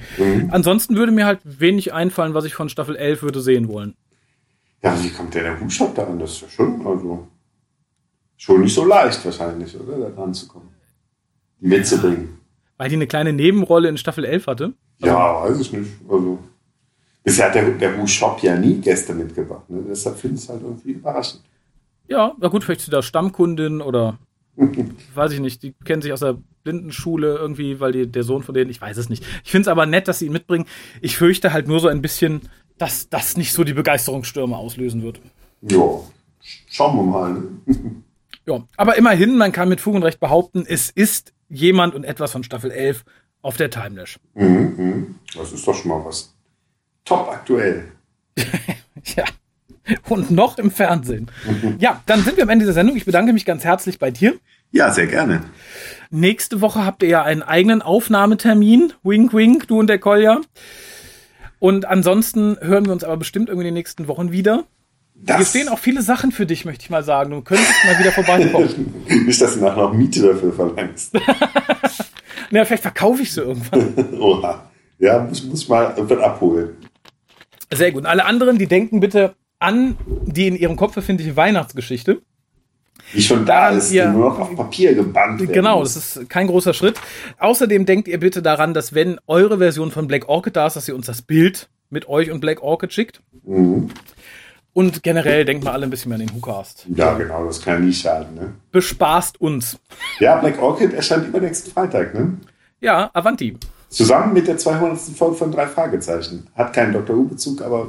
Ansonsten würde mir halt wenig einfallen, was ich von Staffel 11 würde sehen wollen. Ja, wie kommt der, der Hutshop da an? Das ist ja schon, also, schon nicht so leicht wahrscheinlich, oder? Da dran zu kommen. Die mitzubringen. Weil die eine kleine Nebenrolle in Staffel 11 hatte? Also, ja, weiß ich nicht. Also, bisher hat der, der Hutshop ja nie Gäste mitgebracht. Ne? Deshalb finde ich es halt irgendwie überraschend. Ja, na gut, vielleicht ist sie da Stammkundin oder <laughs> weiß ich nicht, die kennen sich aus der Blindenschule irgendwie, weil die, der Sohn von denen, ich weiß es nicht. Ich finde es aber nett, dass sie ihn mitbringen. Ich fürchte halt nur so ein bisschen, dass das nicht so die Begeisterungsstürme auslösen wird. Ja, schauen wir mal. <laughs> Ja, aber immerhin, man kann mit Fug und Recht behaupten, es ist jemand und etwas von Staffel 11 auf der Timelash. Mhm, mhm. das ist doch schon mal was. Top aktuell. <laughs> ja. Und noch im Fernsehen. Mhm. <laughs> Ja, dann sind wir am Ende der Sendung. Ich bedanke mich ganz herzlich bei dir. Ja, sehr gerne. Nächste Woche habt ihr ja einen eigenen Aufnahmetermin. Wink, wink, du und der Kolja. Und ansonsten hören wir uns aber bestimmt irgendwie in den nächsten Wochen wieder. Das Hier stehen auch viele Sachen für dich, möchte ich mal sagen. Du könntest mal wieder vorbeikommen. <laughs> Nicht, dass du nachher noch Miete dafür verlangst. <laughs> Na, vielleicht verkaufe ich sie irgendwann. <laughs> Oha. Ja, muss, muss mal irgendwann abholen. Sehr gut. Und alle anderen, die denken bitte an die in ihrem Kopf befindliche Weihnachtsgeschichte. Die schon da ist, ihr, die nur noch auf Papier gebannt werden Genau, das ist kein großer Schritt. Außerdem denkt ihr bitte daran, dass wenn eure Version von Black Orchid da ist, dass ihr uns das Bild mit euch und Black Orchid schickt. Mhm. Und generell denkt mal alle ein bisschen mehr an den WhoCast. Ja, genau, das kann ja nie schaden. Ne? Bespaßt uns. Ja, Black Orchid erscheint übernächsten Freitag, ne? Ja, Avanti. Zusammen mit der 200. Folge von drei Fragezeichen. Hat keinen Dr. Who-Bezug, aber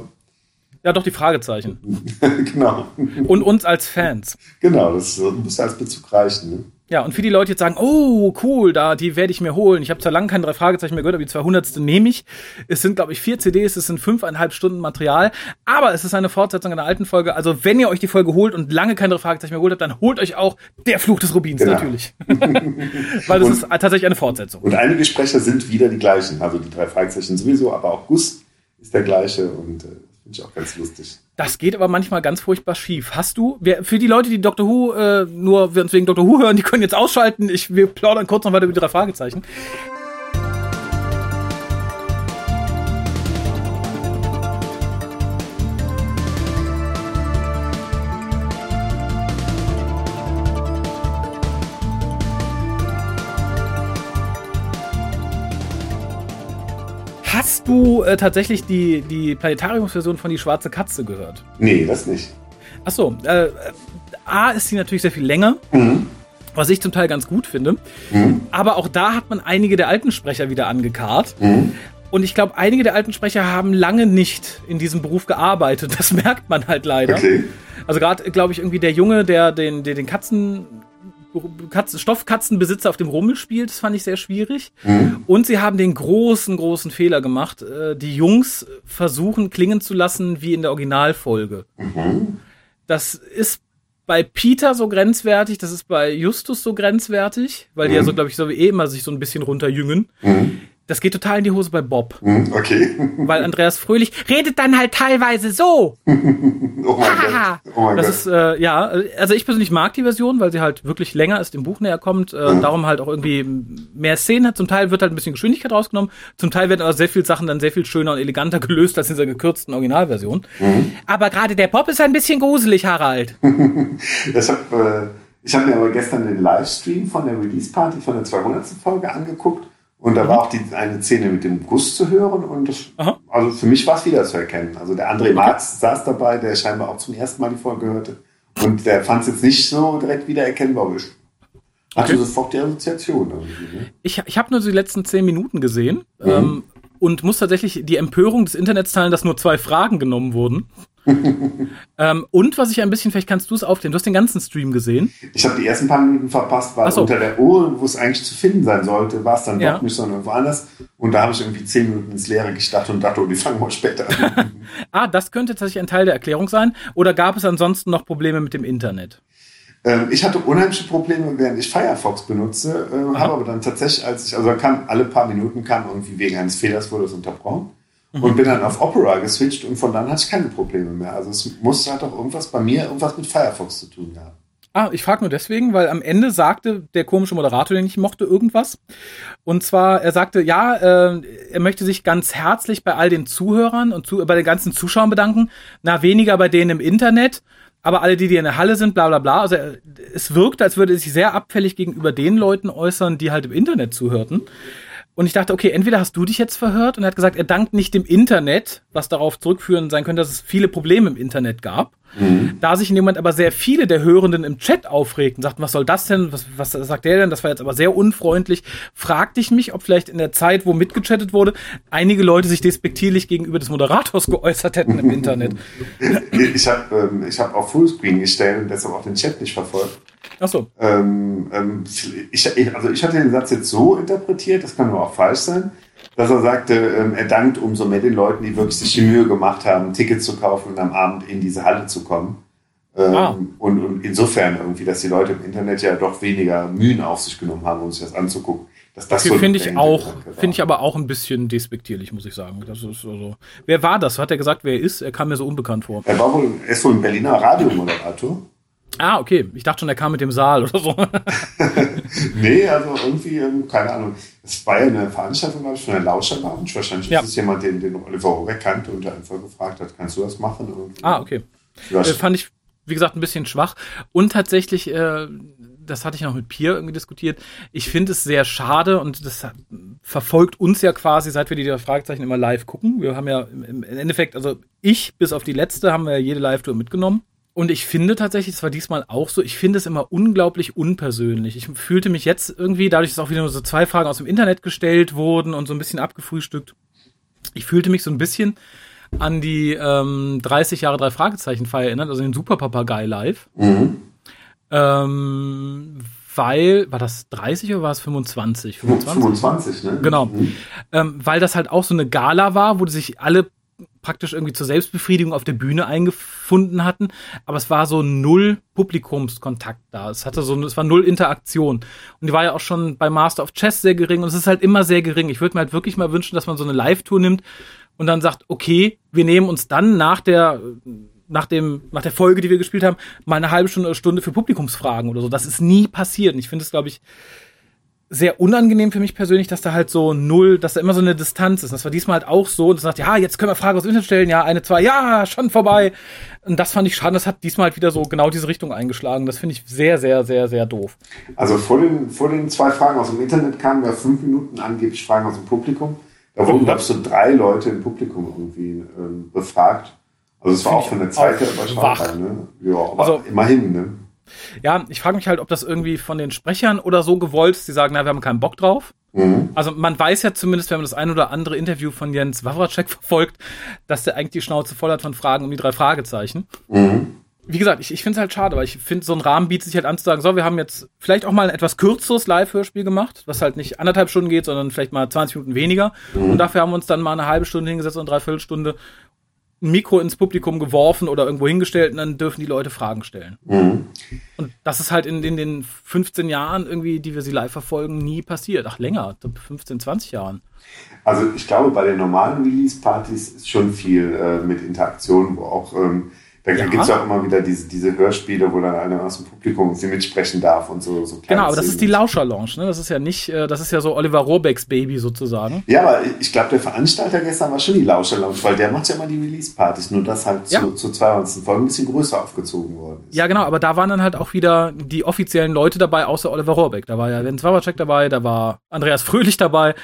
ja, doch die Fragezeichen. <laughs> genau. Und uns als Fans. Genau, das muss als Bezug reichen. Ne? Ja, und für die Leute jetzt sagen, oh, cool, da, die werde ich mir holen. Ich habe zwar lange keine drei Fragezeichen mehr gehört, aber die 200. nehme ich. Es sind, glaube ich, vier CDs, es sind fünfeinhalb Stunden Material, aber es ist eine Fortsetzung einer alten Folge. Also, wenn ihr euch die Folge holt und lange keine drei Fragezeichen mehr geholt habt, dann holt euch auch der Fluch des Rubins, genau. natürlich. <laughs> Weil das und, ist tatsächlich eine Fortsetzung. Und einige Sprecher sind wieder die gleichen. Also, die drei Fragezeichen sowieso, aber auch Gus ist der gleiche und äh, Finde ich auch ganz lustig. Das geht aber manchmal ganz furchtbar schief. Hast du, wer, für die Leute, die Dr. Who äh, nur wegen Dr. Who hören, die können jetzt ausschalten. Ich, wir plaudern kurz noch weiter über drei Fragezeichen. Hast du äh, tatsächlich die, die Planetariumsversion von Die Schwarze Katze gehört? Nee, das nicht. Achso, äh, A ist sie natürlich sehr viel länger. Mhm. Was ich zum Teil ganz gut finde. Mhm. Aber auch da hat man einige der alten Sprecher wieder angekarrt. Mhm. Und ich glaube, einige der alten Sprecher haben lange nicht in diesem Beruf gearbeitet. Das <laughs> merkt man halt leider. Okay. Also gerade, glaube ich, irgendwie der Junge, der den, der den Katzen Katzen, Stoffkatzenbesitzer auf dem Rummel spielt. Das fand ich sehr schwierig. Mhm. Und sie haben den großen, großen Fehler gemacht. Äh, die Jungs versuchen klingen zu lassen wie in der Originalfolge. Mhm. Das ist bei Peter so grenzwertig, das ist bei Justus so grenzwertig, weil mhm. die ja so, glaube ich, so wie eh immer sich so ein bisschen runterjüngen. Mhm. Das geht total in die Hose bei Bob. Hm, okay. <laughs> Weil Andreas Fröhlich redet dann halt teilweise so. <laughs> oh mein Gott. Oh mein das Gott. ist, äh, ja, also ich persönlich mag die Version, weil sie halt wirklich länger ist, dem Buch näher kommt, äh, mhm. darum halt auch irgendwie mehr Szenen hat. Zum Teil wird halt ein bisschen Geschwindigkeit rausgenommen, zum Teil werden aber sehr viele Sachen dann sehr viel schöner und eleganter <laughs> gelöst als in dieser gekürzten Originalversion. Mhm. Aber gerade der Bob ist ein bisschen gruselig, Harald. das hab, äh, ich habe mir aber gestern den Livestream von der Release-Party von der 200. Folge angeguckt und da mhm. war auch die eine Szene mit dem Guss zu hören und das, also für mich war es wieder zu erkennen. Also der André Marx saß dabei, der scheinbar auch zum ersten Mal die Folge hörte. Und der fand es jetzt nicht so direkt wieder erkennbar. Ich hatte okay. sofort die Assoziation. Ne? Ich, ich habe nur die letzten zehn Minuten gesehen mhm. ähm, und muss tatsächlich die Empörung des Internets teilen, dass nur zwei Fragen genommen wurden. <laughs> ähm, und was ich ein bisschen, vielleicht kannst du es aufklären, du hast den ganzen Stream gesehen. Ich habe die ersten paar Minuten verpasst, weil so. unter der Uhr, wo es eigentlich zu finden sein sollte, war es dann ja. doch nicht, sondern irgendwo anders. Und da habe ich irgendwie zehn Minuten ins Leere gestartet und dachte, oh, die fangen wir später an. <laughs> ah, das könnte tatsächlich ein Teil der Erklärung sein. Oder gab es ansonsten noch Probleme mit dem Internet? Ähm, ich hatte unheimliche Probleme, während ich Firefox benutze, äh, habe aber dann tatsächlich, als ich, also kam alle paar Minuten kam irgendwie wegen eines Fehlers wurde es unterbrochen. Mhm. Und bin dann auf Opera geswitcht und von dann hatte ich keine Probleme mehr. Also es muss halt auch irgendwas bei mir, irgendwas mit Firefox zu tun haben. Ah, ich frage nur deswegen, weil am Ende sagte der komische Moderator, den ich mochte, irgendwas. Und zwar, er sagte, ja, äh, er möchte sich ganz herzlich bei all den Zuhörern und zu, bei den ganzen Zuschauern bedanken. Na, weniger bei denen im Internet, aber alle, die, die in der Halle sind, bla bla bla. Also es wirkte, als würde er sich sehr abfällig gegenüber den Leuten äußern, die halt im Internet zuhörten. Und ich dachte, okay, entweder hast du dich jetzt verhört und er hat gesagt, er dankt nicht dem Internet, was darauf zurückführen sein könnte, dass es viele Probleme im Internet gab. Mhm. Da sich in dem Moment aber sehr viele der Hörenden im Chat aufregten, sagten, was soll das denn? Was, was sagt der denn? Das war jetzt aber sehr unfreundlich. Fragte ich mich, ob vielleicht in der Zeit, wo mitgechattet wurde, einige Leute sich despektierlich gegenüber des Moderators geäußert hätten im Internet. <laughs> Ich habe ähm, ich hab auf Fullscreen gestellt und deshalb auch den Chat nicht verfolgt. Ach so. Ähm, ähm, ich, also ich hatte den Satz jetzt so interpretiert, das kann aber auch falsch sein, dass er sagte, ähm, er dankt umso mehr den Leuten, die wirklich sich die Mühe gemacht haben, Tickets zu kaufen und am Abend in diese Halle zu kommen. Ähm, ah. und, und, insofern irgendwie, dass die Leute im Internet ja doch weniger Mühen auf sich genommen haben, um sich das anzugucken. Dass das okay, so finde ich auch, finde ich aber auch ein bisschen despektierlich, muss ich sagen. Das ist also, wer war das? Hat er gesagt, wer er ist? Er kam mir so unbekannt vor. Er war wohl, er ist wohl ein Berliner Radiomoderator. Ah, okay. Ich dachte schon, er kam mit dem Saal oder so. <laughs> nee, also irgendwie, ähm, keine Ahnung. Es war ja eine Veranstaltung, glaube ich, von der Lauscherlounge. Wahrscheinlich ja. ist es jemand, den, den Oliver Robeck kannte und der einfach gefragt hat, kannst du das machen? Irgendwie. Ah, okay. Das äh, fand ich, wie gesagt, ein bisschen schwach. Und tatsächlich, äh, das hatte ich noch mit Pierre irgendwie diskutiert. Ich finde es sehr schade und das verfolgt uns ja quasi, seit wir die Fragezeichen immer live gucken. Wir haben ja im Endeffekt, also ich bis auf die letzte, haben wir ja jede Live-Tour mitgenommen. Und ich finde tatsächlich, es war diesmal auch so, ich finde es immer unglaublich unpersönlich. Ich fühlte mich jetzt irgendwie, dadurch, dass auch wieder nur so zwei Fragen aus dem Internet gestellt wurden und so ein bisschen abgefrühstückt, ich fühlte mich so ein bisschen an die ähm, 30 Jahre drei Fragezeichen Feier erinnert, also den Super Papagei live. Mhm. Ähm, weil, war das 30 oder war es 25? 25, 25 ne? Genau. Mhm. Ähm, weil das halt auch so eine Gala war, wo sich alle praktisch irgendwie zur Selbstbefriedigung auf der Bühne eingefunden hatten, aber es war so null Publikumskontakt da. Es hatte so, es war null Interaktion. Und die war ja auch schon bei Master of Chess sehr gering und es ist halt immer sehr gering. Ich würde mir halt wirklich mal wünschen, dass man so eine Live-Tour nimmt und dann sagt, okay, wir nehmen uns dann nach der, nach dem, nach der Folge, die wir gespielt haben, mal eine halbe Stunde, Stunde für Publikumsfragen oder so. Das ist nie passiert. Und ich finde es, glaube ich, sehr unangenehm für mich persönlich, dass da halt so null, dass da immer so eine Distanz ist. Das war diesmal halt auch so, dass sagt, ja, jetzt können wir Fragen aus dem Internet stellen, ja, eine, zwei, ja, schon vorbei. Und das fand ich schade, das hat diesmal halt wieder so genau diese Richtung eingeschlagen. Das finde ich sehr, sehr, sehr, sehr doof. Also vor den, vor den zwei Fragen aus dem Internet kamen ja fünf Minuten angeblich Fragen aus dem Publikum. Da wurden, glaube ich, so drei Leute im Publikum irgendwie ähm, befragt. Also es war auch von der Zeit her überschaubar, ne? Ja, aber also, immerhin, ne? Ja, ich frage mich halt, ob das irgendwie von den Sprechern oder so gewollt ist. Die sagen, na, wir haben keinen Bock drauf. Mhm. Also man weiß ja zumindest, wenn man das ein oder andere Interview von Jens Wawracek <laughs> verfolgt, dass der eigentlich die Schnauze voll hat von Fragen um die drei Fragezeichen. Mhm. Wie gesagt, ich, ich finde es halt schade, weil ich finde, so ein Rahmen bietet sich halt an zu sagen, so, wir haben jetzt vielleicht auch mal ein etwas kürzeres Live-Hörspiel gemacht, was halt nicht anderthalb Stunden geht, sondern vielleicht mal 20 Minuten weniger. Mhm. Und dafür haben wir uns dann mal eine halbe Stunde hingesetzt und eine Dreiviertelstunde ein Mikro ins Publikum geworfen oder irgendwo hingestellt und dann dürfen die Leute Fragen stellen. Mhm. Und das ist halt in, in, den 15 Jahren irgendwie, die wir sie live verfolgen, nie passiert. Ach, länger, 15, 20 Jahren. Also ich glaube, bei den normalen Release-Partys ist schon viel äh, mit Interaktion, wo auch ähm, da ja. gibt es ja auch immer wieder diese, diese Hörspiele, wo dann einer aus dem Publikum sie mitsprechen darf und so. so genau, aber das ist die Lauscher-Lounge, ne? Das ist ja nicht, äh, das ist ja so Oliver Rohrbecks Baby sozusagen. Ja, aber ich glaube, der Veranstalter gestern war schon die Lauscher-Lounge, weil der macht ja immer die Release-Partys, nur dass halt ja. zu, zu 200. Folgen ein bisschen größer aufgezogen worden ist. Ja, genau, aber da waren dann halt auch wieder die offiziellen Leute dabei, außer Oliver Rohrbeck. Da war ja Jens Wawacek dabei, da war Andreas Fröhlich dabei,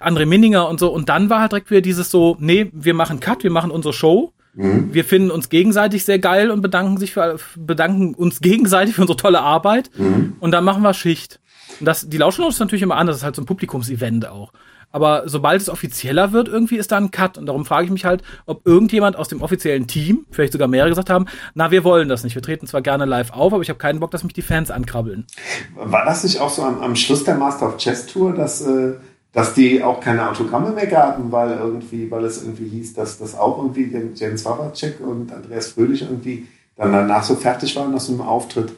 André Minninger und so. Und dann war halt direkt wieder dieses so, nee, wir machen Cut, wir machen unsere Show Mhm. Wir finden uns gegenseitig sehr geil und bedanken sich für, bedanken uns <laughs> gegenseitig für unsere tolle Arbeit. Mhm. Und dann machen wir Schicht. Und das, die Lauschenlaune ist natürlich immer anders, das ist halt so ein Publikumsevent auch. Aber sobald es offizieller wird, irgendwie ist da ein Cut. Und darum frage ich mich halt, ob irgendjemand aus dem offiziellen Team, vielleicht sogar mehrere gesagt haben, na, wir wollen das nicht. Wir treten zwar gerne live auf, aber ich habe keinen Bock, dass mich die Fans ankrabbeln. War das nicht auch so am, am Schluss der Master of Chess Tour, dass äh, dass die auch keine Autogramme mehr gaben, weil irgendwie, weil es irgendwie hieß, dass das auch irgendwie Jens Wawacek und Andreas Fröhlich irgendwie dann danach so fertig waren aus einem Auftritt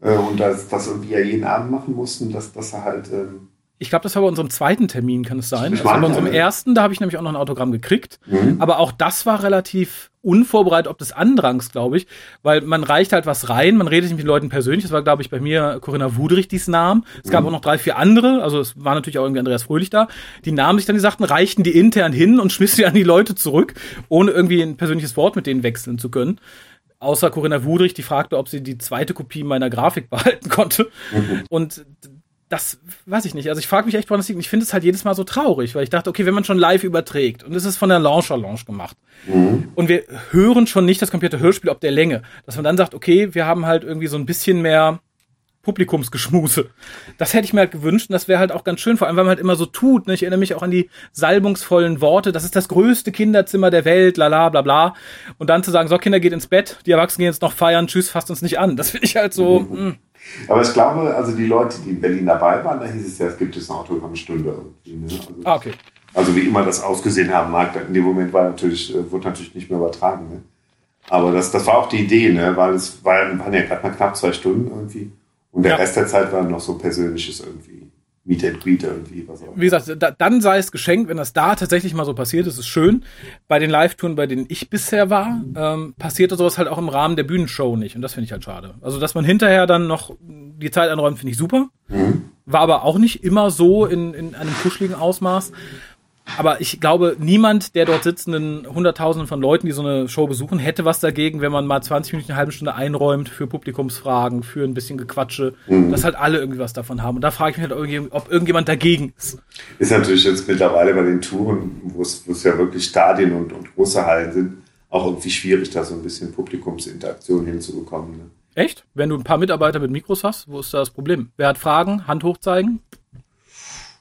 äh, und das, das irgendwie ja jeden Abend machen mussten, dass, dass er halt. Ähm ich glaube, das war bei unserem zweiten Termin, kann es sein. Also bei unserem ersten, da habe ich nämlich auch noch ein Autogramm gekriegt. Mhm. Aber auch das war relativ unvorbereitet, ob des Andrangs, glaube ich, weil man reicht halt was rein, man redet nicht mit den Leuten persönlich. Das war, glaube ich, bei mir Corinna Wudrich, die es nahm. Es gab mhm. auch noch drei, vier andere, also es war natürlich auch irgendwie Andreas Fröhlich da. Die nahmen sich dann, die sagten, reichten die intern hin und <laughs> schmissen die an die Leute zurück, ohne irgendwie ein persönliches Wort mit denen wechseln zu können. Außer Corinna Wudrich, die fragte, ob sie die zweite Kopie meiner Grafik behalten konnte. Mhm. Und das weiß ich nicht. Also ich frage mich echt, woran das liegt. Ich finde es halt jedes Mal so traurig, weil ich dachte, okay, wenn man schon live überträgt und es ist von der Launch gemacht mhm. und wir hören schon nicht das komplette Hörspiel ob der Länge, dass man dann sagt, okay, wir haben halt irgendwie so ein bisschen mehr Publikumsgeschmuse. Das hätte ich mir halt gewünscht und das wäre halt auch ganz schön, vor allem, weil man halt immer so tut. Ne? Ich erinnere mich auch an die salbungsvollen Worte, das ist das größte Kinderzimmer der Welt, lala, bla bla. Und dann zu sagen, so Kinder geht ins Bett, die Erwachsenen gehen jetzt noch feiern, tschüss, fasst uns nicht an. Das finde ich halt so. Mhm. Mh. Aber ich glaube, also die Leute, die in Berlin dabei waren, da hieß es ja, es gibt jetzt eine Autogrammstunde irgendwie. Ne? Also, ah, okay. Also wie immer das ausgesehen haben mag, in dem Moment war natürlich, äh, wurde natürlich nicht mehr übertragen. Ne? Aber das, das war auch die Idee, ne? weil es war, waren ja gerade mal knapp zwei Stunden irgendwie. Und der ja. Rest der Zeit war noch so Persönliches irgendwie. Meet and Greet irgendwie. Was auch. Wie gesagt, da, dann sei es geschenkt, wenn das da tatsächlich mal so passiert, ist es schön. Bei den Live-Touren, bei denen ich bisher war, ähm, passierte sowas halt auch im Rahmen der Bühnenshow nicht. Und das finde ich halt schade. Also, dass man hinterher dann noch die Zeit einräumt, finde ich super. Mhm. War aber auch nicht immer so in, in einem kuscheligen Ausmaß. Aber ich glaube, niemand der dort sitzenden Hunderttausenden von Leuten, die so eine Show besuchen, hätte was dagegen, wenn man mal 20 Minuten, eine halbe Stunde einräumt für Publikumsfragen, für ein bisschen Gequatsche, mhm. dass halt alle irgendwie was davon haben. Und da frage ich mich halt, ob irgendjemand dagegen ist. Ist natürlich jetzt mittlerweile bei den Touren, wo es, ja wirklich Stadien und, und große Hallen sind, auch irgendwie schwierig, da so ein bisschen Publikumsinteraktion hinzubekommen. Ne? Echt? Wenn du ein paar Mitarbeiter mit Mikros hast, wo ist da das Problem? Wer hat Fragen? Hand hochzeigen?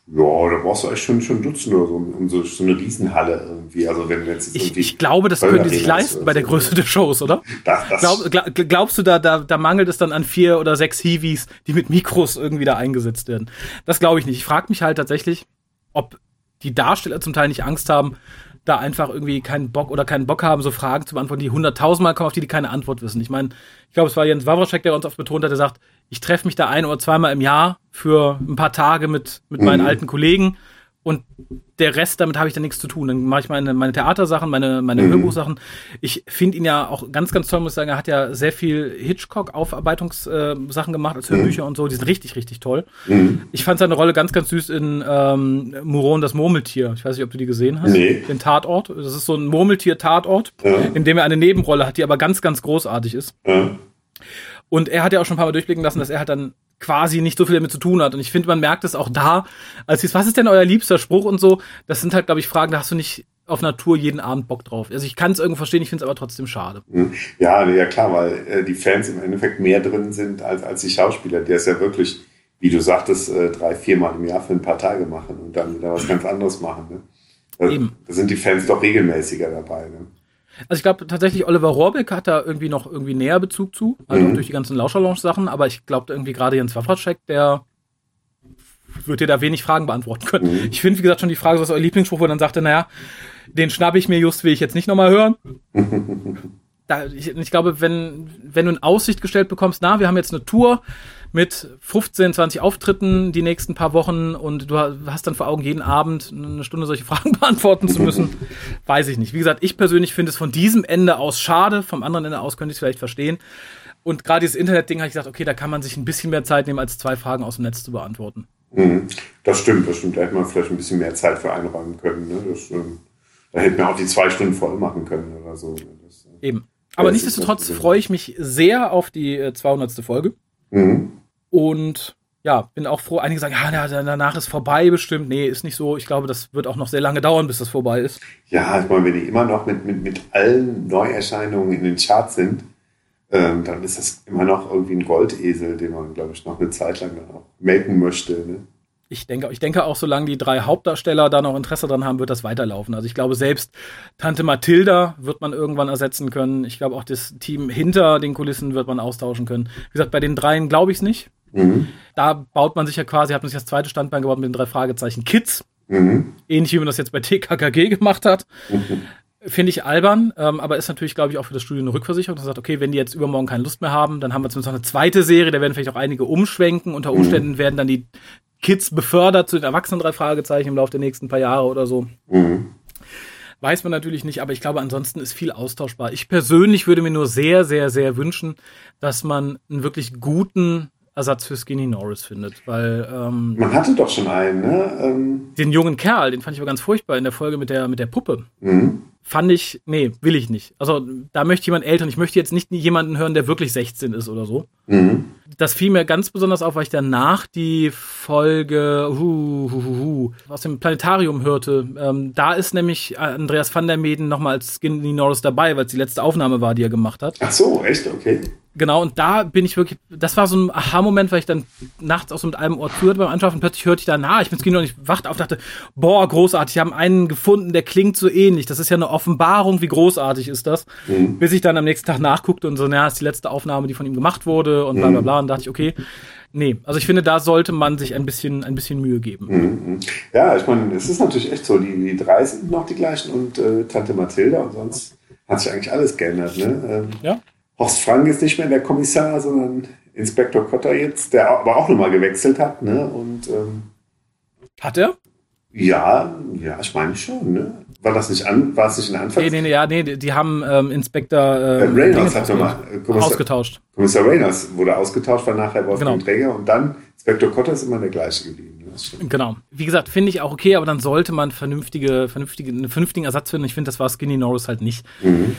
Ja, da brauchst du echt schon, schon Dutzend oder so, um so, so eine Riesenhalle irgendwie. Also wenn jetzt ich, ich glaube, das können die sich leisten bei der Größe der Shows, oder? Das, das Glaub, glaub, glaubst du, da, da, da mangelt es dann an vier oder sechs Hiwis, die mit Mikros irgendwie da eingesetzt werden? Das glaube ich nicht. Ich frage mich halt tatsächlich, ob die Darsteller zum Teil nicht Angst haben, da einfach irgendwie keinen Bock oder keinen Bock haben, so Fragen zu beantworten, die hunderttausendmal kommen, auf die die keine Antwort wissen. Ich meine, ich glaube, es war Jens Wawrczek, der uns oft betont hat, der sagt, ich treffe mich da ein oder zweimal im Jahr für ein paar Tage mit, mit meinen mhm. alten Kollegen und der Rest, damit habe ich dann nichts zu tun. Dann mache ich meine, meine Theatersachen, meine, meine mhm. Hörbuchsachen. Ich finde ihn ja auch ganz, ganz toll, muss ich sagen. Er hat ja sehr viel Hitchcock-Aufarbeitungssachen gemacht als Hörbücher mhm. und so. Die sind richtig, richtig toll. Mhm. Ich fand seine Rolle ganz, ganz süß in ähm, Muron das Murmeltier. Ich weiß nicht, ob du die gesehen hast. Nee. Den Tatort. Das ist so ein Murmeltier-Tatort, ja. in dem er eine Nebenrolle hat, die aber ganz, ganz großartig ist. Ja. Und er hat ja auch schon ein paar Mal durchblicken lassen, dass er halt dann quasi nicht so viel damit zu tun hat. Und ich finde, man merkt es auch da, als hieß, was ist denn euer liebster Spruch und so. Das sind halt, glaube ich, Fragen, da hast du nicht auf Natur jeden Abend Bock drauf. Also ich kann es irgendwo verstehen, ich finde es aber trotzdem schade. Hm. Ja, ja klar, weil äh, die Fans im Endeffekt mehr drin sind als, als die Schauspieler. Der ist ja wirklich, wie du sagtest, äh, drei, viermal im Jahr für ein paar Tage machen und dann wieder was ganz anderes machen. Ne? Da, Eben. da sind die Fans doch regelmäßiger dabei. Ne? Also ich glaube tatsächlich, Oliver Rohrbeck hat da irgendwie noch irgendwie näher Bezug zu, also mhm. durch die ganzen Lauscherlounge-Sachen, aber ich glaube irgendwie gerade Jens Wawrczek, der wird dir da wenig Fragen beantworten können. Mhm. Ich finde, wie gesagt, schon die Frage, was ist euer Lieblingsspruch, wo dann sagte, naja, den schnappe ich mir just, will ich jetzt nicht nochmal hören. <laughs> da, ich, ich glaube, wenn, wenn du in Aussicht gestellt bekommst, na, wir haben jetzt eine Tour, mit 15, 20 Auftritten die nächsten paar Wochen und du hast dann vor Augen, jeden Abend eine Stunde solche <laughs> Fragen beantworten zu müssen, weiß ich nicht. Wie gesagt, ich persönlich finde es von diesem Ende aus schade, vom anderen Ende aus könnte ich es vielleicht verstehen. Und gerade dieses Internet-Ding habe ich gesagt, okay, da kann man sich ein bisschen mehr Zeit nehmen, als zwei Fragen aus dem Netz zu beantworten. Mhm. Das stimmt, das stimmt. Da hätte man vielleicht ein bisschen mehr Zeit für einräumen können. Ne? Das, ähm, da hätten wir auch die zwei Stunden voll machen können oder so. Das, äh, Eben. Aber nichtsdestotrotz freue ich mich sehr auf die 200. Äh, Folge. Mhm. Und ja, bin auch froh. Einige sagen, ja, danach ist vorbei bestimmt. Nee, ist nicht so. Ich glaube, das wird auch noch sehr lange dauern, bis das vorbei ist. Ja, ich meine, wenn die immer noch mit, mit, mit allen Neuerscheinungen in den Charts sind, ähm, dann ist das immer noch irgendwie ein Goldesel, den man, glaube ich, noch eine Zeit lang dann auch melken möchte. Ne? Ich denke, ich denke auch, solange die drei Hauptdarsteller da noch Interesse dran haben, wird das weiterlaufen. Also ich glaube, selbst Tante Mathilda wird man irgendwann ersetzen können. Ich glaube, auch das Team hinter den Kulissen wird man austauschen können. Wie gesagt, bei den dreien glaube ich es nicht. Mhm. Da baut man sich ja quasi, hat man sich das zweite Standbein gebaut mit den drei Fragezeichen Kids. Mhm. Ähnlich wie man das jetzt bei TKKG gemacht hat. Mhm. Finde ich albern, ähm, aber ist natürlich, glaube ich, auch für das Studio eine Rückversicherung. Das sagt, okay, wenn die jetzt übermorgen keine Lust mehr haben, dann haben wir zumindest noch eine zweite Serie, da werden vielleicht auch einige umschwenken. Unter mhm. Umständen werden dann die Kids befördert zu den Erwachsenen drei Fragezeichen im Laufe der nächsten paar Jahre oder so. Mhm. weiß man natürlich nicht, aber ich glaube, ansonsten ist viel austauschbar. Ich persönlich würde mir nur sehr, sehr, sehr wünschen, dass man einen wirklich guten Ersatz für Skinny Norris findet, weil ähm, man hatte doch schon einen, ne? Ähm den jungen Kerl, den fand ich aber ganz furchtbar in der Folge mit der mit der Puppe. Mhm. Fand ich, nee, will ich nicht. Also da möchte jemand älter. Ich möchte jetzt nicht jemanden hören, der wirklich 16 ist oder so. Mhm. Das fiel mir ganz besonders auf, weil ich danach die Folge hu, hu, hu, hu, aus dem Planetarium hörte. Ähm, da ist nämlich Andreas van der Meden nochmal als Skinny Norris dabei, weil es die letzte Aufnahme war, die er gemacht hat. Ach so, echt? Okay. Genau, und da bin ich wirklich, das war so ein Aha-Moment, weil ich dann nachts auch so mit einem Ohr zuhörte beim Anschaffen und plötzlich hörte ich dann, ah, ich bin Skinny und ich wachte auf, dachte, boah, großartig, die haben einen gefunden, der klingt so ähnlich. Das ist ja eine Offenbarung, wie großartig ist das. Mhm. Bis ich dann am nächsten Tag nachguckte und so, naja, ist die letzte Aufnahme, die von ihm gemacht wurde und bla bla bla. Und dachte ich, okay, nee. Also ich finde, da sollte man sich ein bisschen, ein bisschen Mühe geben. Mhm. Ja, ich meine, es ist natürlich echt so, die, die drei sind noch die gleichen und äh, Tante Mathilda und sonst hat sich eigentlich alles geändert. Ne? Ähm, ja. Horst Frank ist nicht mehr der Kommissar, sondern Inspektor Kotter jetzt, der aber auch nochmal gewechselt hat. Ne? Und, ähm, hat er? Ja, ja, ich meine schon. Ne? War das nicht an, war es nicht in der Anfang? Nee, nee, nee, ja, nee, die haben ähm, Inspektor äh, äh, Reynolds hat nochmal Kommissar, ausgetauscht. Kommissar Reynolds wurde ausgetauscht, war nachher Wolfgang genau. Träger und dann Inspektor Kotter ist immer der gleiche geblieben. Genau. Wie gesagt, finde ich auch okay, aber dann sollte man vernünftige, vernünftige, einen vernünftigen Ersatz finden. Ich finde, das war Skinny Norris halt nicht. Mhm.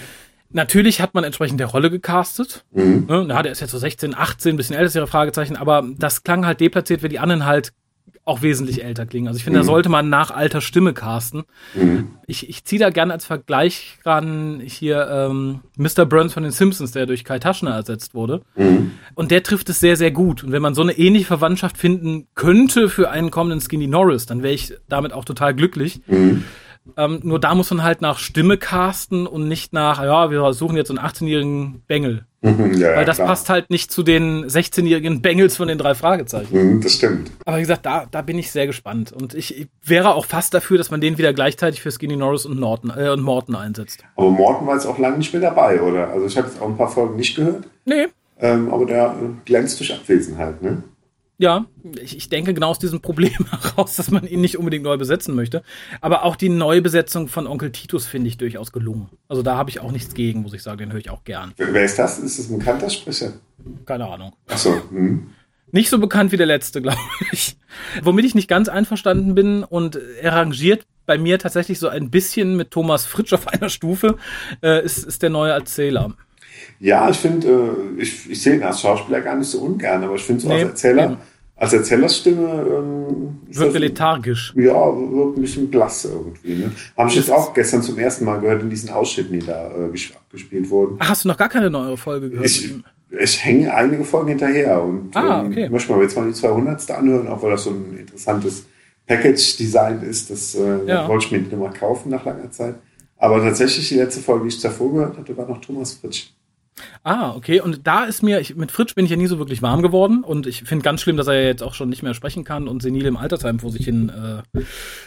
Natürlich hat man entsprechend der Rolle gecastet. Mhm. Ne, der ist jetzt so 16, 18, bisschen älter, Fragezeichen, aber das klang halt deplatziert, weil die anderen halt auch wesentlich älter klingen. Also ich finde, mhm. da sollte man nach alter Stimme casten. Mhm. Ich, ich ziehe da gerne als Vergleich ran hier ähm, Mr. Burns von den Simpsons, der durch Kai Taschner ersetzt wurde. Mhm. Und der trifft es sehr, sehr gut. Und wenn man so eine ähnliche Verwandtschaft finden könnte für einen kommenden Skinny Norris, dann wäre ich damit auch total glücklich. Ähm, nur da muss man halt nach Stimme casten und nicht nach, ja, wir suchen jetzt einen 18-jährigen Bengel. <laughs> Mhm, ja, Weil das klar. passt halt nicht zu den 16-jährigen Bengels von den drei Fragezeichen. Mhm, das stimmt. Aber wie gesagt, da, da bin ich sehr gespannt. Und ich, ich wäre auch fast dafür, dass man den wieder gleichzeitig für Skinny Norris und, Norton, äh, und Morton einsetzt. Aber Morton war jetzt auch lange nicht mehr dabei, oder? Also ich habe jetzt auch ein paar Folgen nicht gehört. Nee. Ähm, aber der glänzt durch Abwesenheit, ne? Ja, ich, ich denke genau aus diesem Problem <laughs> heraus, dass man ihn nicht unbedingt neu besetzen möchte. Aber auch die Neubesetzung von Onkel Titus finde ich durchaus gelungen. Also da habe ich auch nichts gegen, muss ich sagen. Den höre ich auch gern. Wer ist das? Ist das ein bekannter Sprecher? Keine Ahnung. Ach so. Hm. Nicht so bekannt wie der letzte, <laughs> glaube ich. Womit ich nicht ganz einverstanden bin und er rangiert bei mir tatsächlich so ein bisschen mit Thomas Fritsch auf einer Stufe, äh, ist, ist der neue Erzähler. Ja, ich finde, äh, ich, ich sehe ihn als Schauspieler gar nicht so ungern, aber ich finde so nee, als Erzähler, eben. als Erzählerstimme ähm, wirkt das, lethargisch. Ja, wirkt ein bisschen blass irgendwie. Ne? Habe ich jetzt auch gestern zum ersten Mal gehört in diesen Ausschnitten, die da äh, gespielt wurden. Ach, hast du noch gar keine neue Folge gehört? Ich, ich hänge einige Folgen hinterher und ah, okay. ähm, möchte mal jetzt mal die 200. anhören, auch weil das so ein interessantes Package-Design ist. Das äh, ja. wollte ich mir nicht mehr kaufen nach langer Zeit. Aber tatsächlich die letzte Folge, die ich davor gehört hatte, war noch Thomas Fritsch. Ah, okay. Und da ist mir, ich, mit Fritsch bin ich ja nie so wirklich warm geworden und ich finde ganz schlimm, dass er jetzt auch schon nicht mehr sprechen kann und senil im Altersheim vor sich hin äh,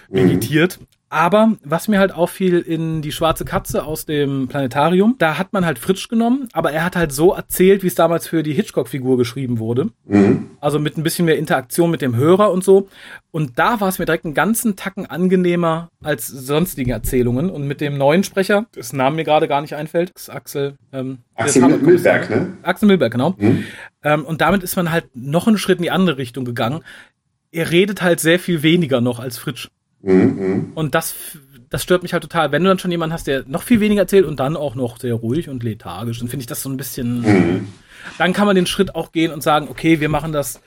vegetiert. Aber was mir halt auffiel in die schwarze Katze aus dem Planetarium, da hat man halt Fritsch genommen, aber er hat halt so erzählt, wie es damals für die Hitchcock-Figur geschrieben wurde. Mhm. Also mit ein bisschen mehr Interaktion mit dem Hörer und so. Und da war es mir direkt einen ganzen Tacken angenehmer als sonstige Erzählungen. Und mit dem neuen Sprecher, das Name mir gerade gar nicht einfällt, ist Axel. Ähm, Axel Milberg, ne? Axel Milberg, genau. Mhm. Ähm, und damit ist man halt noch einen Schritt in die andere Richtung gegangen. Er redet halt sehr viel weniger noch als Fritsch. Mhm. Und das, das stört mich halt total. Wenn du dann schon jemanden hast, der noch viel weniger erzählt und dann auch noch sehr ruhig und lethargisch, dann finde ich das so ein bisschen. Mhm. Dann kann man den Schritt auch gehen und sagen, okay, wir machen das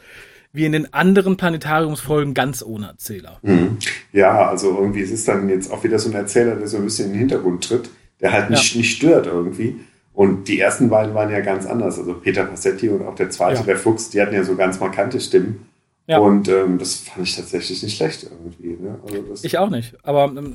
wie in den anderen Planetariumsfolgen ganz ohne Erzähler. Mhm. Ja, also irgendwie es ist dann jetzt auch wieder so ein Erzähler, der so ein bisschen in den Hintergrund tritt, der halt nicht, ja. nicht stört irgendwie. Und die ersten beiden waren ja ganz anders. Also Peter Passetti und auch der zweite, ja. der Fuchs, die hatten ja so ganz markante Stimmen. Ja. Und ähm, das fand ich tatsächlich nicht schlecht irgendwie. Ne? Also ich auch nicht. Aber ähm,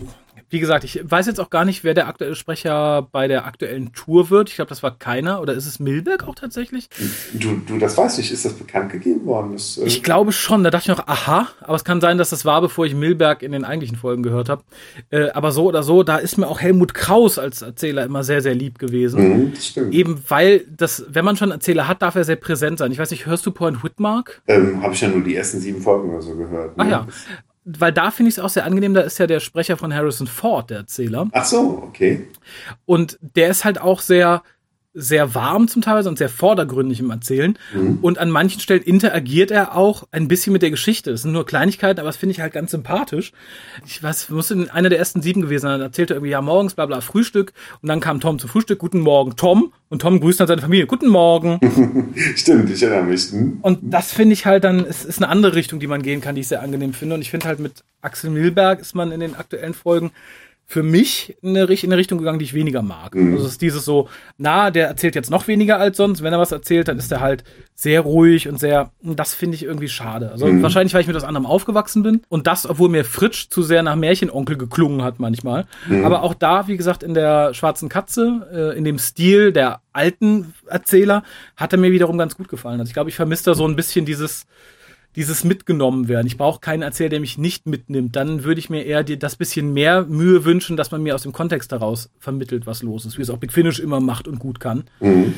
wie gesagt, ich weiß jetzt auch gar nicht, wer der aktuelle Sprecher bei der aktuellen Tour wird. Ich glaube, das war keiner. Oder ist es Milberg auch tatsächlich? Du, du das weißt nicht. Ist das bekannt gegeben worden? Das, äh ich glaube schon. Da dachte ich noch, aha. Aber es kann sein, dass das war, bevor ich Milberg in den eigentlichen Folgen gehört habe. Äh, aber so oder so, da ist mir auch Helmut Kraus als Erzähler immer sehr, sehr lieb gewesen. Mhm, stimmt. Eben weil das, wenn man schon Erzähler hat, darf er sehr präsent sein. Ich weiß nicht, hörst du Point Whitmark? Ähm, habe ich ja nur die ersten sieben Folgen oder so gehört. Ne? Ach ja weil da finde ich es auch sehr angenehm, da ist ja der Sprecher von Harrison Ford, der Erzähler. Ach so, okay. Und der ist halt auch sehr, sehr warm zum Teil und sehr vordergründig im Erzählen. Mhm. Und an manchen Stellen interagiert er auch ein bisschen mit der Geschichte. Das sind nur Kleinigkeiten, aber das finde ich halt ganz sympathisch. Ich weiß, muss in einer der ersten sieben gewesen sein. Dann erzählte er irgendwie, ja, morgens, bla, bla, Frühstück. Und dann kam Tom zum Frühstück. Guten Morgen, Tom. Und Tom grüßt dann seine Familie. Guten Morgen. <laughs> Stimmt, ich erinnere mich. Hm? Und das finde ich halt dann, es ist eine andere Richtung, die man gehen kann, die ich sehr angenehm finde. Und ich finde halt mit Axel Milberg ist man in den aktuellen Folgen für mich in eine, in eine Richtung gegangen, die ich weniger mag. Mhm. Also es ist dieses so, na, der erzählt jetzt noch weniger als sonst. Wenn er was erzählt, dann ist er halt sehr ruhig und sehr, das finde ich irgendwie schade. Also mhm. wahrscheinlich, weil ich mit was anderem aufgewachsen bin. Und das, obwohl mir Fritsch zu sehr nach Märchenonkel geklungen hat manchmal. Mhm. Aber auch da, wie gesagt, in der Schwarzen Katze, äh, in dem Stil der alten Erzähler, hat er mir wiederum ganz gut gefallen. Also ich glaube, ich vermisse da so ein bisschen dieses, dieses mitgenommen werden. Ich brauche keinen Erzähler, der mich nicht mitnimmt. Dann würde ich mir eher die, das bisschen mehr Mühe wünschen, dass man mir aus dem Kontext heraus vermittelt, was los ist, wie es auch Big Finish immer macht und gut kann. Mhm.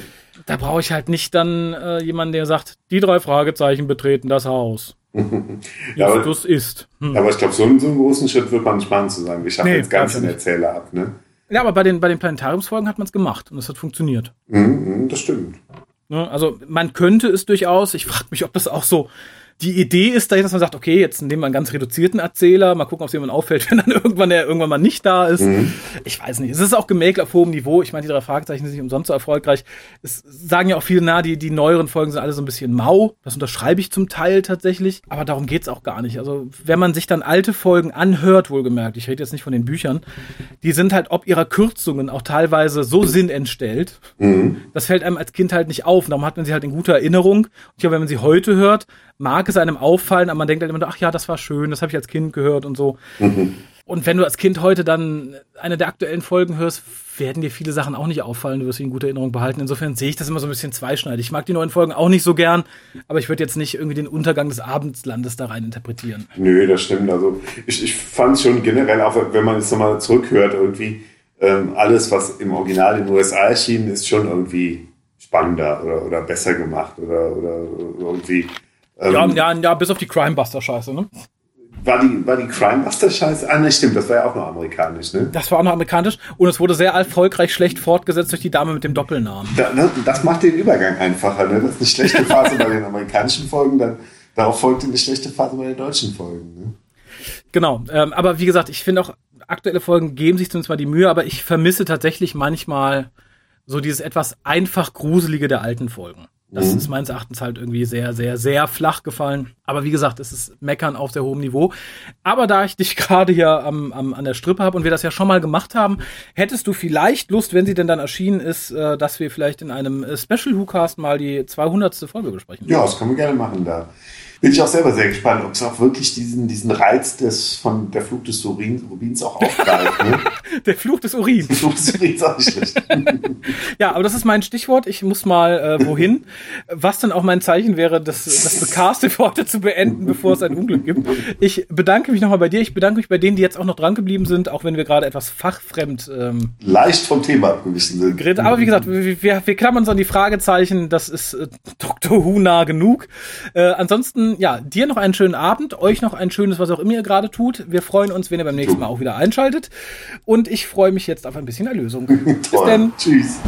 Da brauche ich halt nicht dann äh, jemanden, der sagt, die drei Fragezeichen betreten das Haus. <laughs> ja, aber, das ist. Hm. Aber ich glaube, so, so, einen großen Schritt wird man nicht machen, zu sagen, wir schaffen nee, jetzt ganz den Erzähler ab. Ne? Ja, aber bei den, bei den Planetariumsfolgen hat man es gemacht und es hat funktioniert. Mhm, das stimmt. Ne, also man könnte es durchaus, ich frage mich, ob das auch so die Idee ist dahin, dass man sagt, okay, jetzt nehmen wir einen ganz reduzierten Erzähler, mal gucken, ob es jemand auffällt, <laughs> wenn dann irgendwann der irgendwann mal nicht da ist. Mhm. Ich weiß nicht. Es ist auch gemäkelt auf hohem Niveau. Ich meine, die drei Fragezeichen sind nicht umsonst so erfolgreich. Es sagen ja auch viele, na, die, die neueren Folgen sind alle so ein bisschen mau. Das unterschreibe ich zum Teil tatsächlich. Aber darum geht's auch gar nicht. Also, wenn man sich dann alte Folgen anhört, wohlgemerkt, ich rede jetzt nicht von den Büchern, die sind halt ob ihrer Kürzungen auch teilweise so sinnentstellt. Mhm. Das fällt einem als Kind halt nicht auf. darum hat man sie halt in guter Erinnerung. Und ich glaube, wenn man sie heute hört, mag es einem auffallen, aber man denkt halt immer, ach ja, das war schön, das habe ich als Kind gehört und so. Mhm. Und wenn du als Kind heute dann eine der aktuellen Folgen hörst, werden dir viele Sachen auch nicht auffallen, du wirst sie in guter Erinnerung behalten. Insofern sehe ich das immer so ein bisschen zweischneidig. Ich mag die neuen Folgen auch nicht so gern, aber ich würde jetzt nicht irgendwie den Untergang des Abendslandes da rein interpretieren. Nö, das stimmt. Also ich, ich fand schon generell, auch wenn man jetzt nochmal zurückhört, irgendwie ähm, alles, was im Original in den USA erschienen ist, schon irgendwie spannender oder, oder besser gemacht oder, oder irgendwie ähm, ja, ja, ja, bis auf die Crimebuster-Scheiße, ne? War die, war die Crimebuster-Scheiße? Ah, ne, stimmt, das war ja auch noch amerikanisch, ne? Das war auch noch amerikanisch und es wurde sehr erfolgreich schlecht fortgesetzt durch die Dame mit dem Doppelnamen. Da, ne, das macht den Übergang einfacher, ne? Das ist eine schlechte Phase bei den amerikanischen Folgen, dann darauf folgte eine schlechte Phase bei den deutschen Folgen, ne? Genau, ähm, aber wie gesagt, ich finde auch, aktuelle Folgen geben sich zumindest mal die Mühe, aber ich vermisse tatsächlich manchmal so dieses etwas einfach Gruselige der alten Folgen. Das mhm. ist meines Erachtens halt irgendwie sehr, sehr, sehr flach gefallen. Aber wie gesagt, es ist Meckern auf sehr hohem Niveau. Aber da ich dich <laughs> gerade hier am, am, an der Strippe habe und wir das ja schon mal gemacht haben, hättest du vielleicht Lust, wenn sie denn dann erschienen ist, äh, dass wir vielleicht in einem äh, Special WhoCast mal die 200. Folge besprechen? Ja, das können wir gerne machen da bin ich auch selber sehr gespannt, ob es auch wirklich diesen, diesen Reiz des, von der Fluch des Urin, Rubins auch aufgreift. Ne? <laughs> der Fluch des Urins. Der Fluch des Urins auch nicht schlecht. ja, aber das ist mein Stichwort. Ich muss mal äh, wohin. Was dann auch mein Zeichen wäre, das, das Becaste für heute zu beenden, bevor es ein Unglück gibt. Ich bedanke mich nochmal bei dir. Ich bedanke mich bei denen, die jetzt auch noch dran geblieben sind, auch wenn wir gerade etwas fachfremd ähm, leicht vom Thema abgewichen sind. Aber wie gesagt, wir, wir, wir klammern uns an die Fragezeichen. Das ist äh, Dr. Who nah genug. Äh, ansonsten ja, dir noch einen schönen Abend, euch noch ein schönes, was auch immer ihr gerade tut. Wir freuen uns, wenn ihr beim nächsten Mal auch wieder einschaltet. Und ich freue mich jetzt auf ein bisschen Erlösung. <laughs> Bis dann. Tschüss.